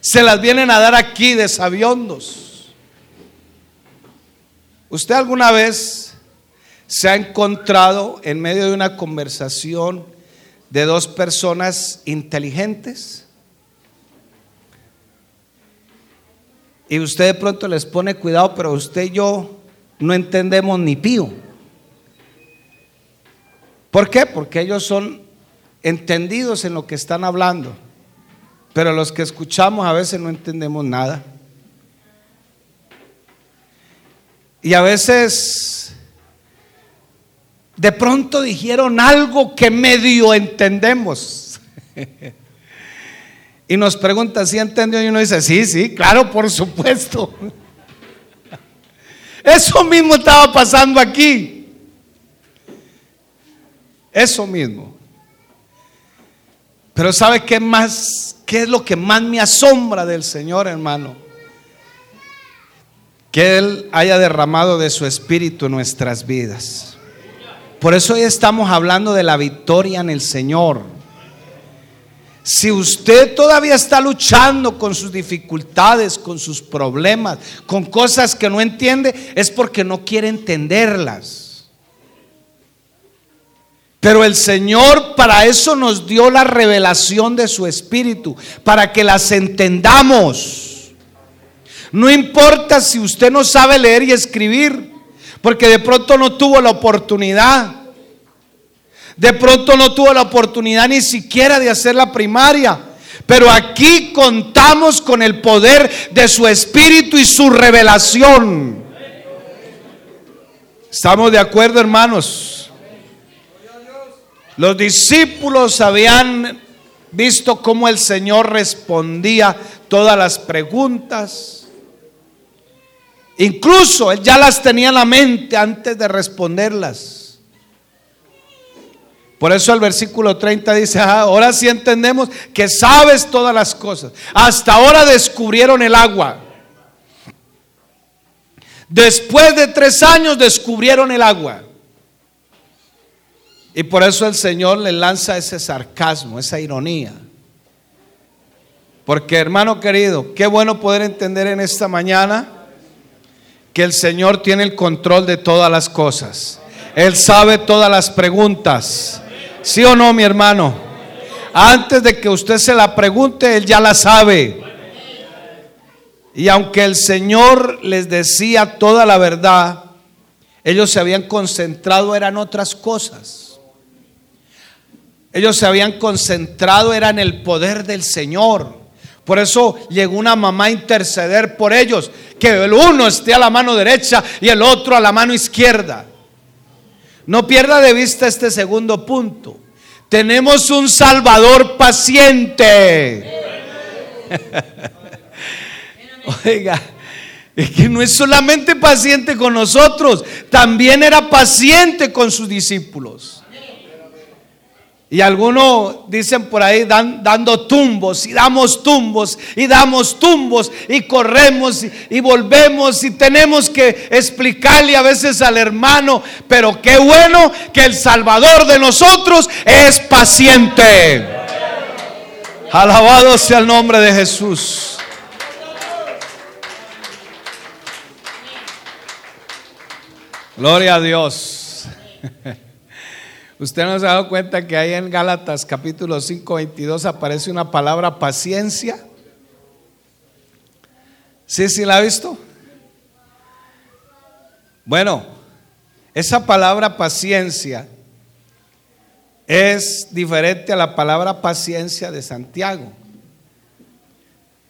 A: Se las vienen a dar aquí de sabiondos. ¿Usted alguna vez se ha encontrado en medio de una conversación de dos personas inteligentes y usted de pronto les pone cuidado, pero usted y yo no entendemos ni pío. ¿Por qué? Porque ellos son entendidos en lo que están hablando, pero los que escuchamos a veces no entendemos nada. Y a veces de pronto dijeron algo que medio entendemos. y nos pregunta si entendió y uno dice, sí, sí, claro, por supuesto. Eso mismo estaba pasando aquí. Eso mismo. Pero ¿sabe qué más? ¿Qué es lo que más me asombra del Señor, hermano? Que Él haya derramado de su espíritu nuestras vidas. Por eso hoy estamos hablando de la victoria en el Señor. Si usted todavía está luchando con sus dificultades, con sus problemas, con cosas que no entiende, es porque no quiere entenderlas. Pero el Señor para eso nos dio la revelación de su Espíritu, para que las entendamos. No importa si usted no sabe leer y escribir, porque de pronto no tuvo la oportunidad. De pronto no tuvo la oportunidad ni siquiera de hacer la primaria. Pero aquí contamos con el poder de su espíritu y su revelación. ¿Estamos de acuerdo, hermanos? Los discípulos habían visto cómo el Señor respondía todas las preguntas. Incluso Él ya las tenía en la mente antes de responderlas. Por eso el versículo 30 dice, ah, ahora sí entendemos que sabes todas las cosas. Hasta ahora descubrieron el agua. Después de tres años descubrieron el agua. Y por eso el Señor le lanza ese sarcasmo, esa ironía. Porque hermano querido, qué bueno poder entender en esta mañana que el Señor tiene el control de todas las cosas. Él sabe todas las preguntas. ¿Sí o no, mi hermano? Antes de que usted se la pregunte, Él ya la sabe. Y aunque el Señor les decía toda la verdad, ellos se habían concentrado, eran otras cosas. Ellos se habían concentrado, eran el poder del Señor. Por eso llegó una mamá a interceder por ellos, que el uno esté a la mano derecha y el otro a la mano izquierda. No pierda de vista este segundo punto. Tenemos un Salvador paciente. Oiga, es que no es solamente paciente con nosotros, también era paciente con sus discípulos. Y algunos dicen por ahí dando tumbos y damos tumbos y damos tumbos y corremos y, volvemos y tenemos que explicarle a veces al hermano, pero qué bueno que el Salvador de nosotros es paciente. Alabado sea el nombre de Jesús. Gloria a Dios. Usted no se ha dado cuenta que ahí en Gálatas capítulo 5, 22 aparece una palabra paciencia. ¿Sí, sí la ha visto? Bueno, esa palabra paciencia es diferente a la palabra paciencia de Santiago.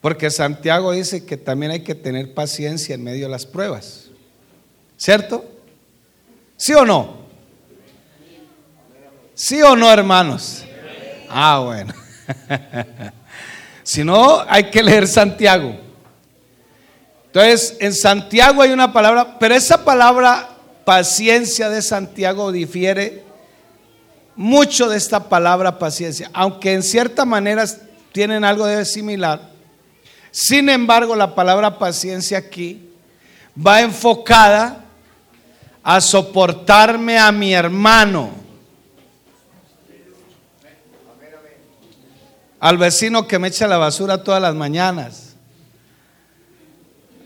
A: Porque Santiago dice que también hay que tener paciencia en medio de las pruebas. ¿Cierto? ¿Sí o no? ¿Sí o no, hermanos? Ah, bueno. si no, hay que leer Santiago. Entonces, en Santiago hay una palabra, pero esa palabra paciencia de Santiago difiere mucho de esta palabra paciencia, aunque en cierta manera tienen algo de similar. Sin embargo, la palabra paciencia aquí va enfocada a soportarme a mi hermano Al vecino que me echa la basura todas las mañanas.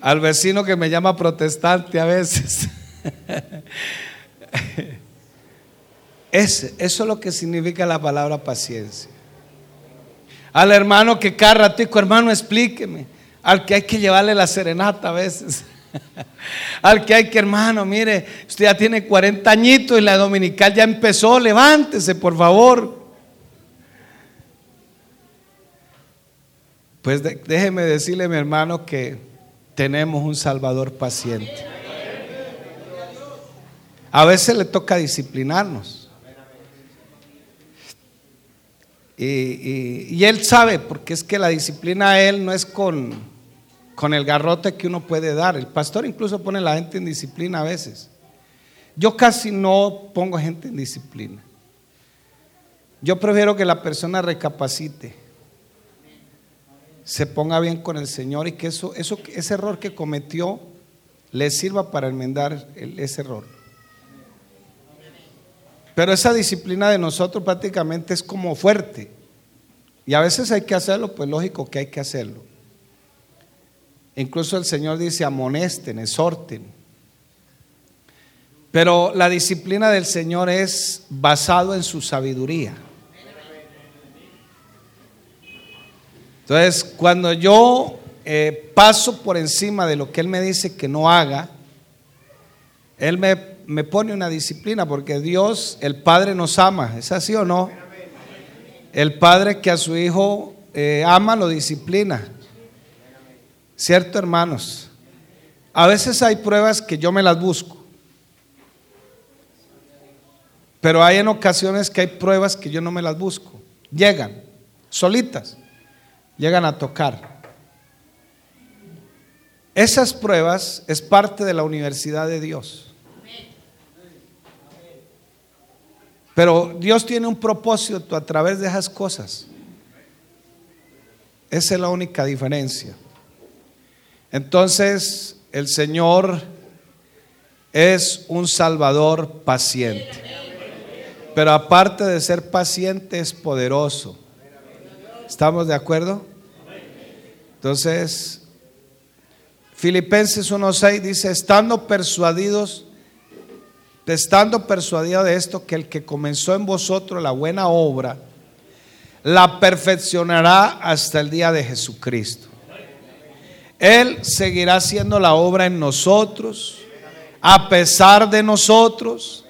A: Al vecino que me llama protestante a veces. Ese, eso es lo que significa la palabra paciencia. Al hermano que cada ratico, hermano, explíqueme. Al que hay que llevarle la serenata a veces. Al que hay que, hermano, mire, usted ya tiene 40 añitos y la dominical ya empezó, levántese, por favor. Pues déjeme decirle, mi hermano, que tenemos un Salvador paciente. A veces le toca disciplinarnos. Y, Él sabe, porque es que la disciplina a Él no es con, con el garrote que uno puede dar. El pastor incluso pone a la gente en disciplina a veces. Yo casi no pongo gente en disciplina. Yo prefiero que la persona recapacite, se ponga bien con el Señor y que eso, eso, ese error que cometió le sirva para enmendar ese error. Pero esa disciplina de nosotros prácticamente es como fuerte. Y a veces hay que hacerlo, pues lógico que hay que hacerlo. Incluso el Señor dice, amonesten, exhorten. Pero la disciplina del Señor es basado en su sabiduría. Entonces, cuando yo eh, paso por encima de lo que Él me dice que no haga, Él me, me pone una disciplina porque Dios, el Padre nos ama. ¿Es así o no? El Padre que a su Hijo eh, ama, lo disciplina. ¿Cierto, hermanos? A veces hay pruebas que yo me las busco. Pero hay en ocasiones que hay pruebas que yo no me las busco. Llegan, solitas llegan a tocar. Esas pruebas es parte de la universidad de Dios. Pero Dios tiene un propósito a través de esas cosas. Esa es la única diferencia. Entonces, el Señor es un Salvador paciente. Pero aparte de ser paciente, es poderoso. ¿Estamos de acuerdo? Entonces, Filipenses 1.6 dice, estando persuadidos, estando persuadido de esto, que el que comenzó en vosotros la buena obra, la perfeccionará hasta el día de Jesucristo. Él seguirá haciendo la obra en nosotros, a pesar de nosotros.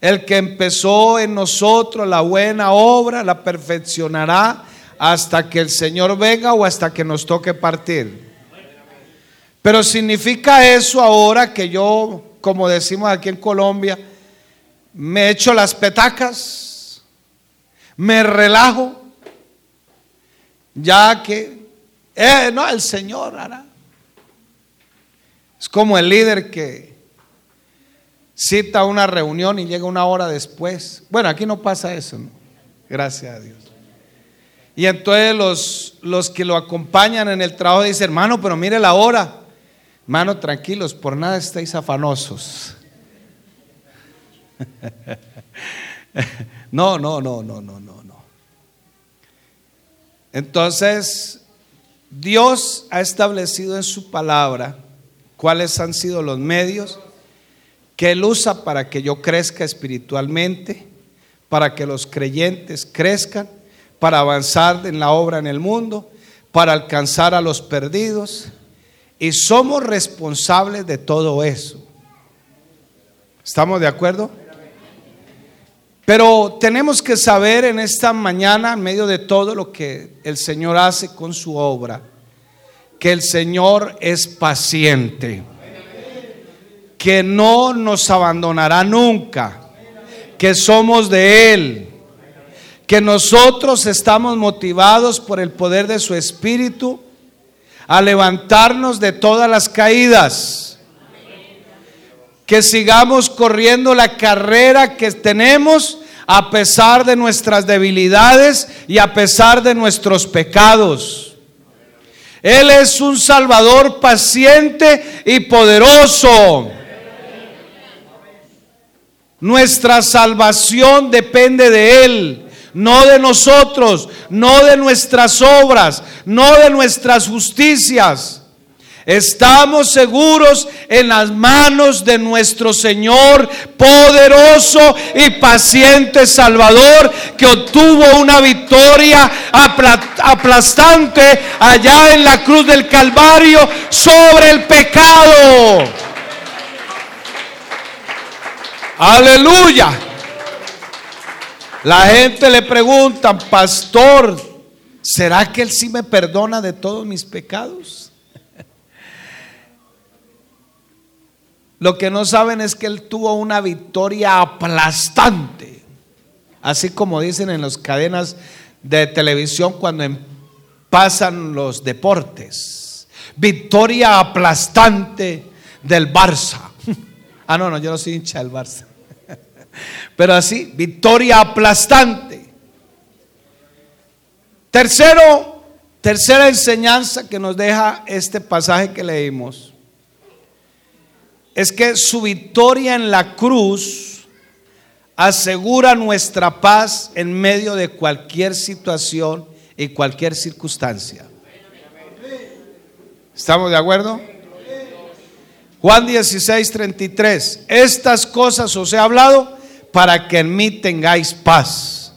A: El que empezó en nosotros la buena obra, la perfeccionará hasta que el Señor venga o hasta que nos toque partir. Pero significa eso ahora que yo, como decimos aquí en Colombia, me echo las petacas, me relajo, ya que, eh, no, el Señor hará. Es como el líder que cita una reunión y llega una hora después. Bueno, aquí no pasa eso, ¿no? Gracias a Dios. Y entonces los, los que lo acompañan en el trabajo dicen, hermano, pero mire la hora. Hermano, tranquilos, por nada estáis afanosos. no, no, no, no, no, no, no. Entonces, Dios ha establecido en su palabra cuáles han sido los medios que Él usa para que yo crezca espiritualmente, para que los creyentes crezcan para avanzar en la obra en el mundo, para alcanzar a los perdidos. Y somos responsables de todo eso. ¿Estamos de acuerdo? Pero tenemos que saber en esta mañana, en medio de todo lo que el Señor hace con su obra, que el Señor es paciente, que no nos abandonará nunca, que somos de Él que nosotros estamos motivados por el poder de su Espíritu a levantarnos de todas las caídas. Que sigamos corriendo la carrera que tenemos a pesar de nuestras debilidades y a pesar de nuestros pecados. Él es un Salvador paciente y poderoso. Nuestra salvación depende de Él no de nosotros, no de nuestras obras, no de nuestras justicias. Estamos seguros en las manos de nuestro Señor poderoso y paciente Salvador que obtuvo una victoria aplastante allá en la cruz del Calvario sobre el pecado. Aleluya. La gente le pregunta, pastor, ¿será que Él sí me perdona de todos mis pecados? Lo que no saben es que Él tuvo una victoria aplastante, así como dicen en las cadenas de televisión cuando em, pasan los deportes. Victoria aplastante del Barça. Ah, no, no, yo no soy hincha del Barça. Pero así, victoria aplastante. Tercero, tercera enseñanza que nos deja este pasaje que leímos es que su victoria en la cruz asegura nuestra paz en medio de cualquier situación y cualquier circunstancia. ¿Estamos de acuerdo? Juan 16, 33. Estas cosas os he hablado para que en mí tengáis paz.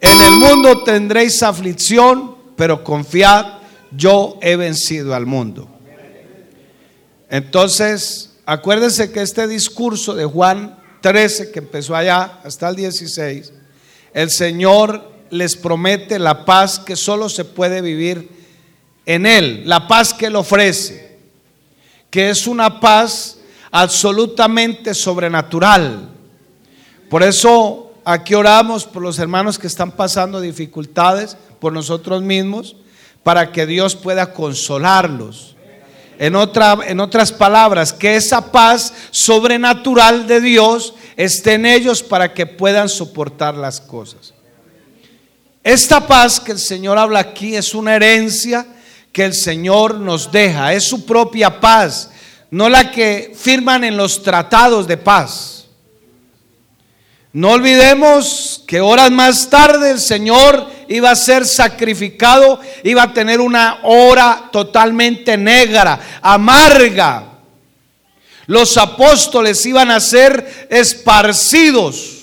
A: En el mundo tendréis aflicción, pero confiad, yo he vencido al mundo. Entonces, acuérdense que este discurso de Juan 13, que empezó allá hasta el 16, el Señor les promete la paz que solo se puede vivir en Él, la paz que Él ofrece, que es una paz absolutamente sobrenatural. Por eso aquí oramos por los hermanos que están pasando dificultades, por nosotros mismos, para que Dios pueda consolarlos en, otra, en otras palabras, que esa paz sobrenatural de Dios esté en ellos para que puedan soportar las cosas. Esta paz que el Señor habla aquí es una herencia que el Señor nos deja, es su propia paz, no la que firman en los tratados de paz. No olvidemos que horas más tarde el Señor iba a ser sacrificado, iba a tener una hora totalmente negra, amarga. Los apóstoles iban a ser esparcidos.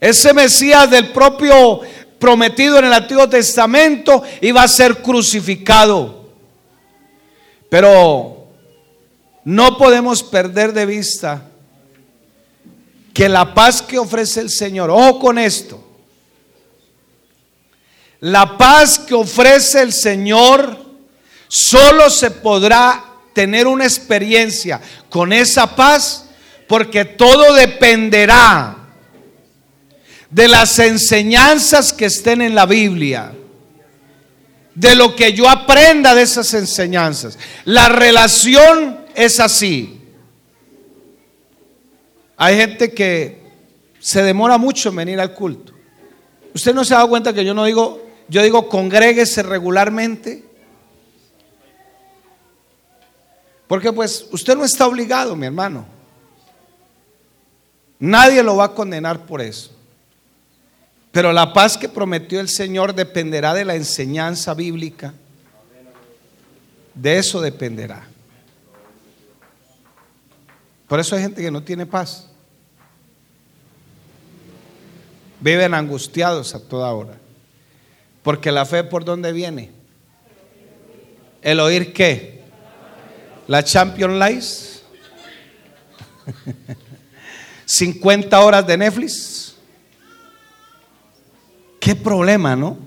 A: Ese Mesías del propio prometido en el Antiguo Testamento iba a ser crucificado. Pero no podemos perder de vista que la paz que ofrece el Señor, ojo con esto, la paz que ofrece el Señor solo se podrá tener una experiencia con esa paz porque todo dependerá de las enseñanzas que estén en la Biblia, de lo que yo aprenda de esas enseñanzas. La relación es así. Hay gente que se demora mucho en venir al culto. Usted no se ha dado cuenta que yo no digo, yo digo congréguese regularmente. Porque pues usted no está obligado, mi hermano. Nadie lo va a condenar por eso. Pero la paz que prometió el Señor dependerá de la enseñanza bíblica. De eso dependerá. Por eso hay gente que no tiene paz. Viven angustiados a toda hora. Porque la fe por dónde viene? ¿El oír qué? ¿La Champion Lies? ¿50 horas de Netflix? ¿Qué problema, no?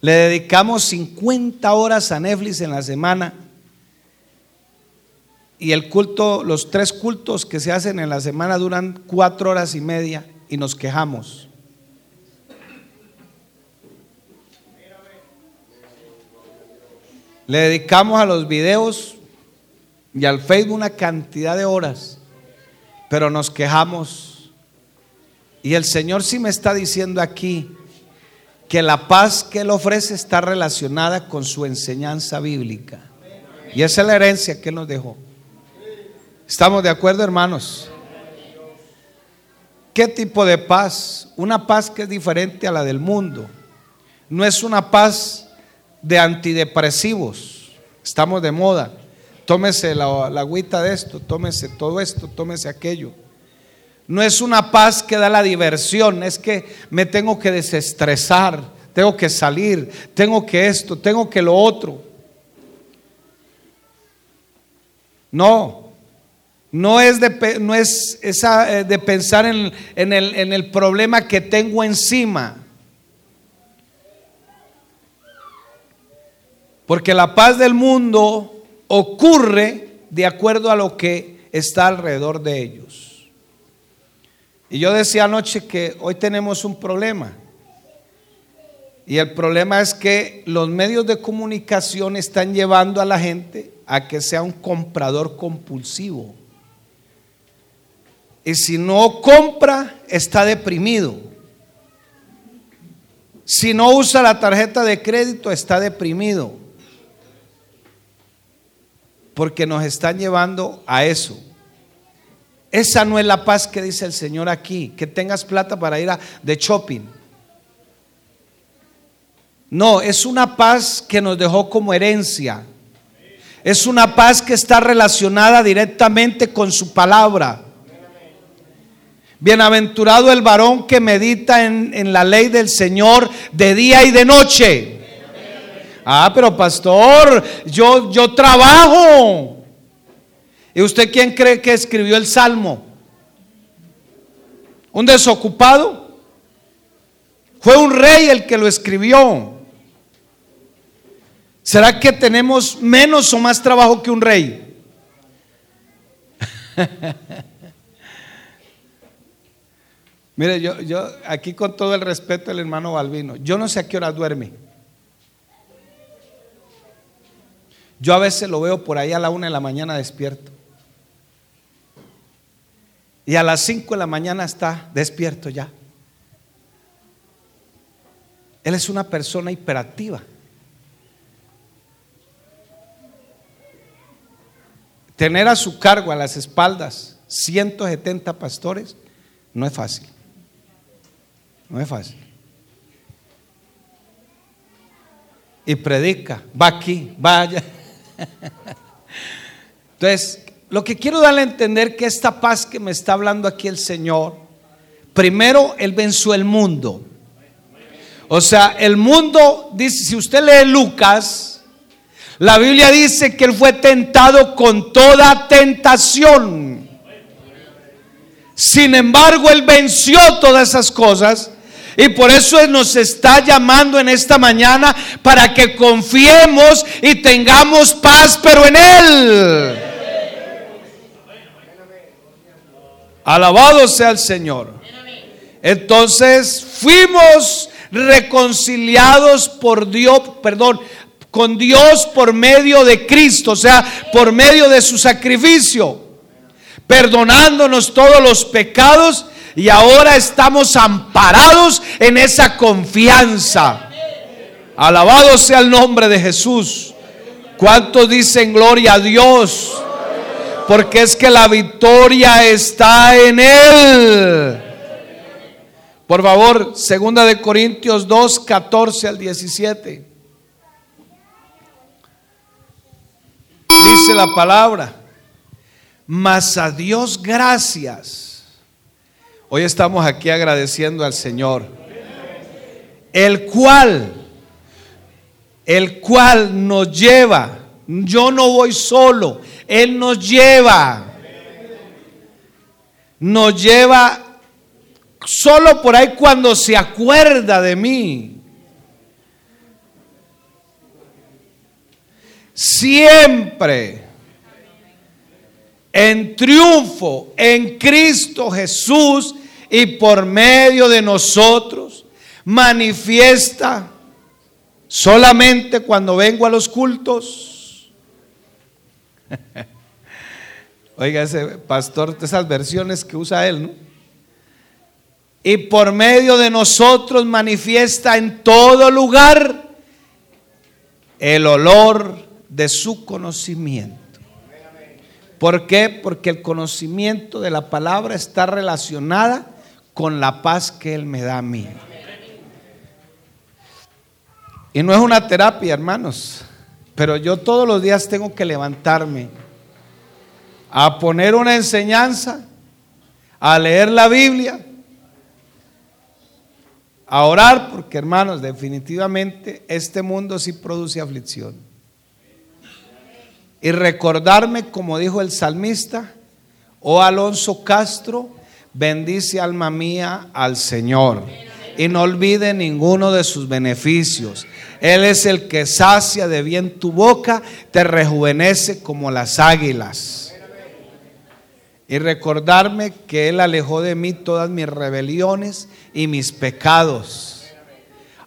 A: Le dedicamos 50 horas a Netflix en la semana y el culto, los tres cultos que se hacen en la semana duran cuatro horas y media y nos quejamos. Le dedicamos a los videos y al Facebook una cantidad de horas, pero nos quejamos. Y el Señor sí me está diciendo aquí que la paz que Él ofrece está relacionada con su enseñanza bíblica. Y esa es la herencia que Él nos dejó. ¿Estamos de acuerdo, hermanos? ¿Qué tipo de paz? Una paz que es diferente a la del mundo. No es una paz de antidepresivos. Estamos de moda. Tómese la, agüita de esto, tómese todo esto, tómese aquello. No es una paz que da la diversión, es que me tengo que desestresar, tengo que salir, tengo que esto, tengo que lo otro. No, no es de, no es esa, eh, de pensar en, el, en el problema que tengo encima. Porque la paz del mundo ocurre de acuerdo a lo que está alrededor de ellos. Y yo decía anoche que hoy tenemos un problema. Y el problema es que los medios de comunicación están llevando a la gente a que sea un comprador compulsivo. Y si no compra, está deprimido. Si no usa la tarjeta de crédito, está deprimido. Porque nos están llevando a eso. Esa no es la paz que dice el Señor aquí, que tengas plata para ir a, de shopping. No, es una paz que nos dejó como herencia. Es una paz que está relacionada directamente con su palabra. Bienaventurado el varón que medita en, la ley del Señor de día y de noche. Ah, pero pastor, yo, yo trabajo. ¿Y usted quién cree que escribió el salmo? ¿Un desocupado? Fue un rey el que lo escribió. ¿Será que tenemos menos o más trabajo que un rey? Mire, yo, yo aquí con todo el respeto del hermano Balbino, yo no sé a qué hora duerme. Yo a veces lo veo por ahí a la una de la mañana despierto. Y a las cinco de la mañana está despierto ya. Él es una persona hiperactiva. Tener a su cargo, a las espaldas, 170 pastores, no es fácil. No es fácil. Y predica, va aquí, vaya. Entonces, lo que quiero darle a entender que esta paz que me está hablando aquí el Señor, primero Él venció el mundo. O sea, el mundo, dice, si usted lee Lucas, la Biblia dice que Él fue tentado con toda tentación. Sin embargo, Él venció todas esas cosas. Y por eso nos está llamando en esta mañana para que confiemos y tengamos paz, pero en Él. Alabado sea el Señor. Entonces fuimos reconciliados por Dios, perdón, con Dios por medio de Cristo, o sea, por medio de su sacrificio, perdonándonos todos los pecados y ahora estamos amparados en esa confianza. Alabado sea el nombre de Jesús. ¿Cuántos dicen gloria a Dios? Porque es que la victoria está en Él. Por favor, segunda de Corintios 2, 14 al 17. Dice la palabra, mas a Dios gracias. Hoy estamos aquí agradeciendo al Señor, el cual, el cual nos lleva. Yo no voy solo, Él nos lleva. Nos lleva solo por ahí cuando se acuerda de mí. siempre en triunfo en Cristo Jesús y por medio de nosotros manifiesta solamente cuando vengo a los cultos. Oiga, ese pastor, esas versiones que usa él, ¿no? Y por medio de nosotros manifiesta en todo lugar el olor de su conocimiento. ¿Por qué? Porque el conocimiento de la palabra está relacionada con la paz que Él me da a mí. Y no es una terapia, hermanos, pero yo todos los días tengo que levantarme a poner una enseñanza, a leer la Biblia, a orar, porque hermanos, definitivamente este mundo sí produce aflicción y recordarme, como dijo el salmista, oh Alonso Castro, bendice alma mía al Señor y no olvide ninguno de sus beneficios. Él es el que sacia de bien tu boca, te rejuvenece como las águilas. Y recordarme que Él alejó de mí todas mis rebeliones y mis pecados.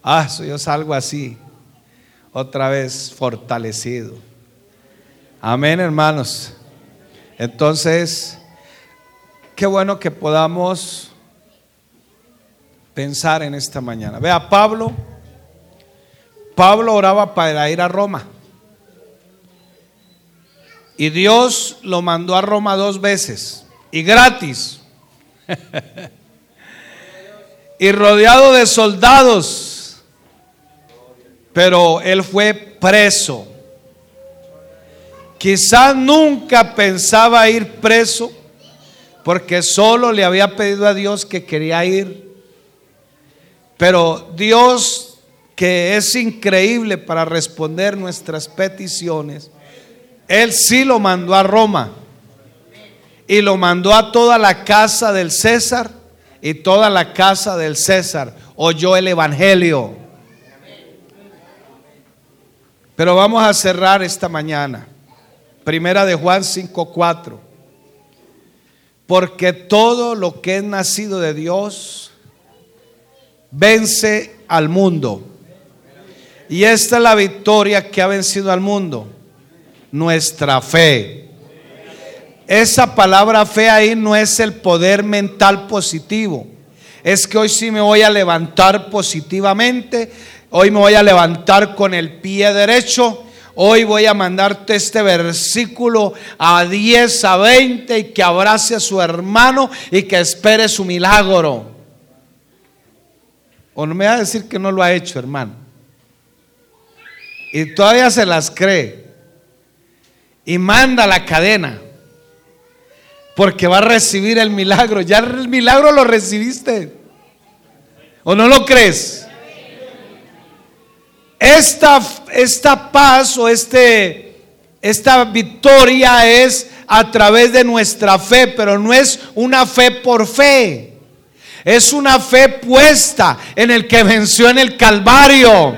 A: Ah, yo salgo así, otra vez fortalecido. Amén, hermanos. Entonces, qué bueno que podamos pensar en esta mañana. Vea, Pablo, Pablo oraba para ir a Roma. Y Dios lo mandó a Roma dos veces. Y gratis. y rodeado de soldados. Pero él fue preso. Quizás nunca pensaba ir preso porque solo le había pedido a Dios que quería ir. Pero Dios, que es increíble para responder nuestras peticiones, Él sí lo mandó a Roma y lo mandó a toda la casa del César y toda la casa del César oyó el Evangelio. Pero vamos a cerrar esta mañana. Primera de Juan 5:4. Porque todo lo que es nacido de Dios vence al mundo. Y esta es la victoria que ha vencido al mundo. Nuestra fe. Esa palabra fe ahí no es el poder mental positivo. Es que hoy sí me voy a levantar positivamente. Hoy me voy a levantar con el pie derecho Hoy voy a mandarte este versículo a 10, a 20 y que abrace a su hermano y que espere su milagro. O no me va a decir que no lo ha hecho, hermano. Y todavía se las cree. Y manda la cadena. Porque va a recibir el milagro. Ya el milagro lo recibiste. ¿O no lo crees? Esta, esta paz o este, esta victoria es a través de nuestra fe, pero no es una fe por fe. Es una fe puesta en el que venció en el Calvario.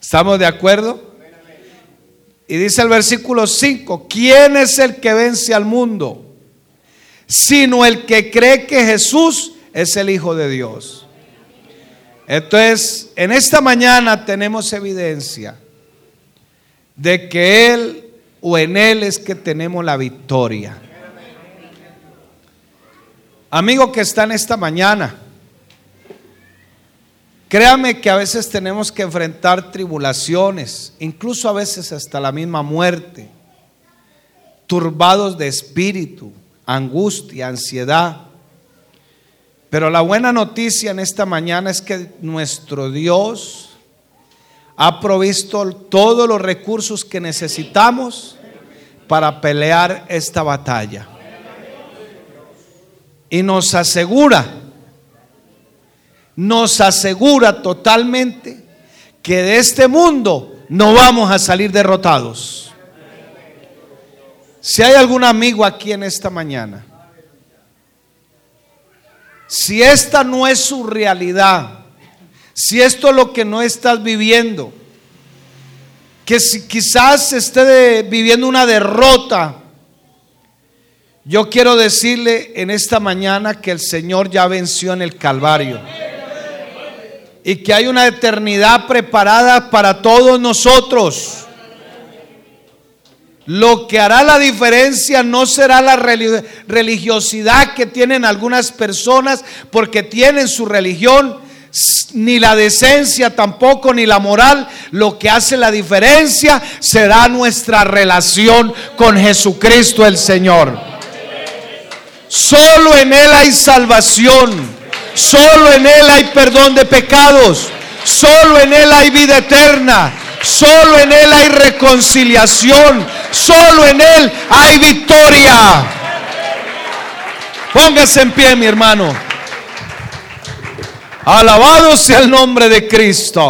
A: ¿Estamos de acuerdo? Y dice el versículo 5, ¿quién es el que vence al mundo? Sino el que cree que Jesús es el Hijo de Dios. Entonces, en esta mañana tenemos evidencia de que Él o en Él es que tenemos la victoria. Amigo que está en esta mañana, créame que a veces tenemos que enfrentar tribulaciones, incluso a veces hasta la misma muerte, turbados de espíritu, angustia, ansiedad. Pero la buena noticia en esta mañana es que nuestro Dios ha provisto todos los recursos que necesitamos para pelear esta batalla. Y nos asegura, nos asegura totalmente que de este mundo no vamos a salir derrotados. Si hay algún amigo aquí en esta mañana si esta no es su realidad, si esto es lo que no estás viviendo, que si quizás esté viviendo una derrota, yo quiero decirle en esta mañana que el Señor ya venció en el Calvario y que hay una eternidad preparada para todos nosotros. Lo que hará la diferencia no será la religiosidad que tienen algunas personas porque tienen su religión, ni la decencia tampoco, ni la moral. Lo que hace la diferencia será nuestra relación con Jesucristo el Señor. Solo en Él hay salvación. Solo en Él hay perdón de pecados. Solo en Él hay vida eterna. Solo en Él hay reconciliación. Solo en Él hay victoria. Póngase en pie, mi hermano. Alabado sea el nombre de Cristo.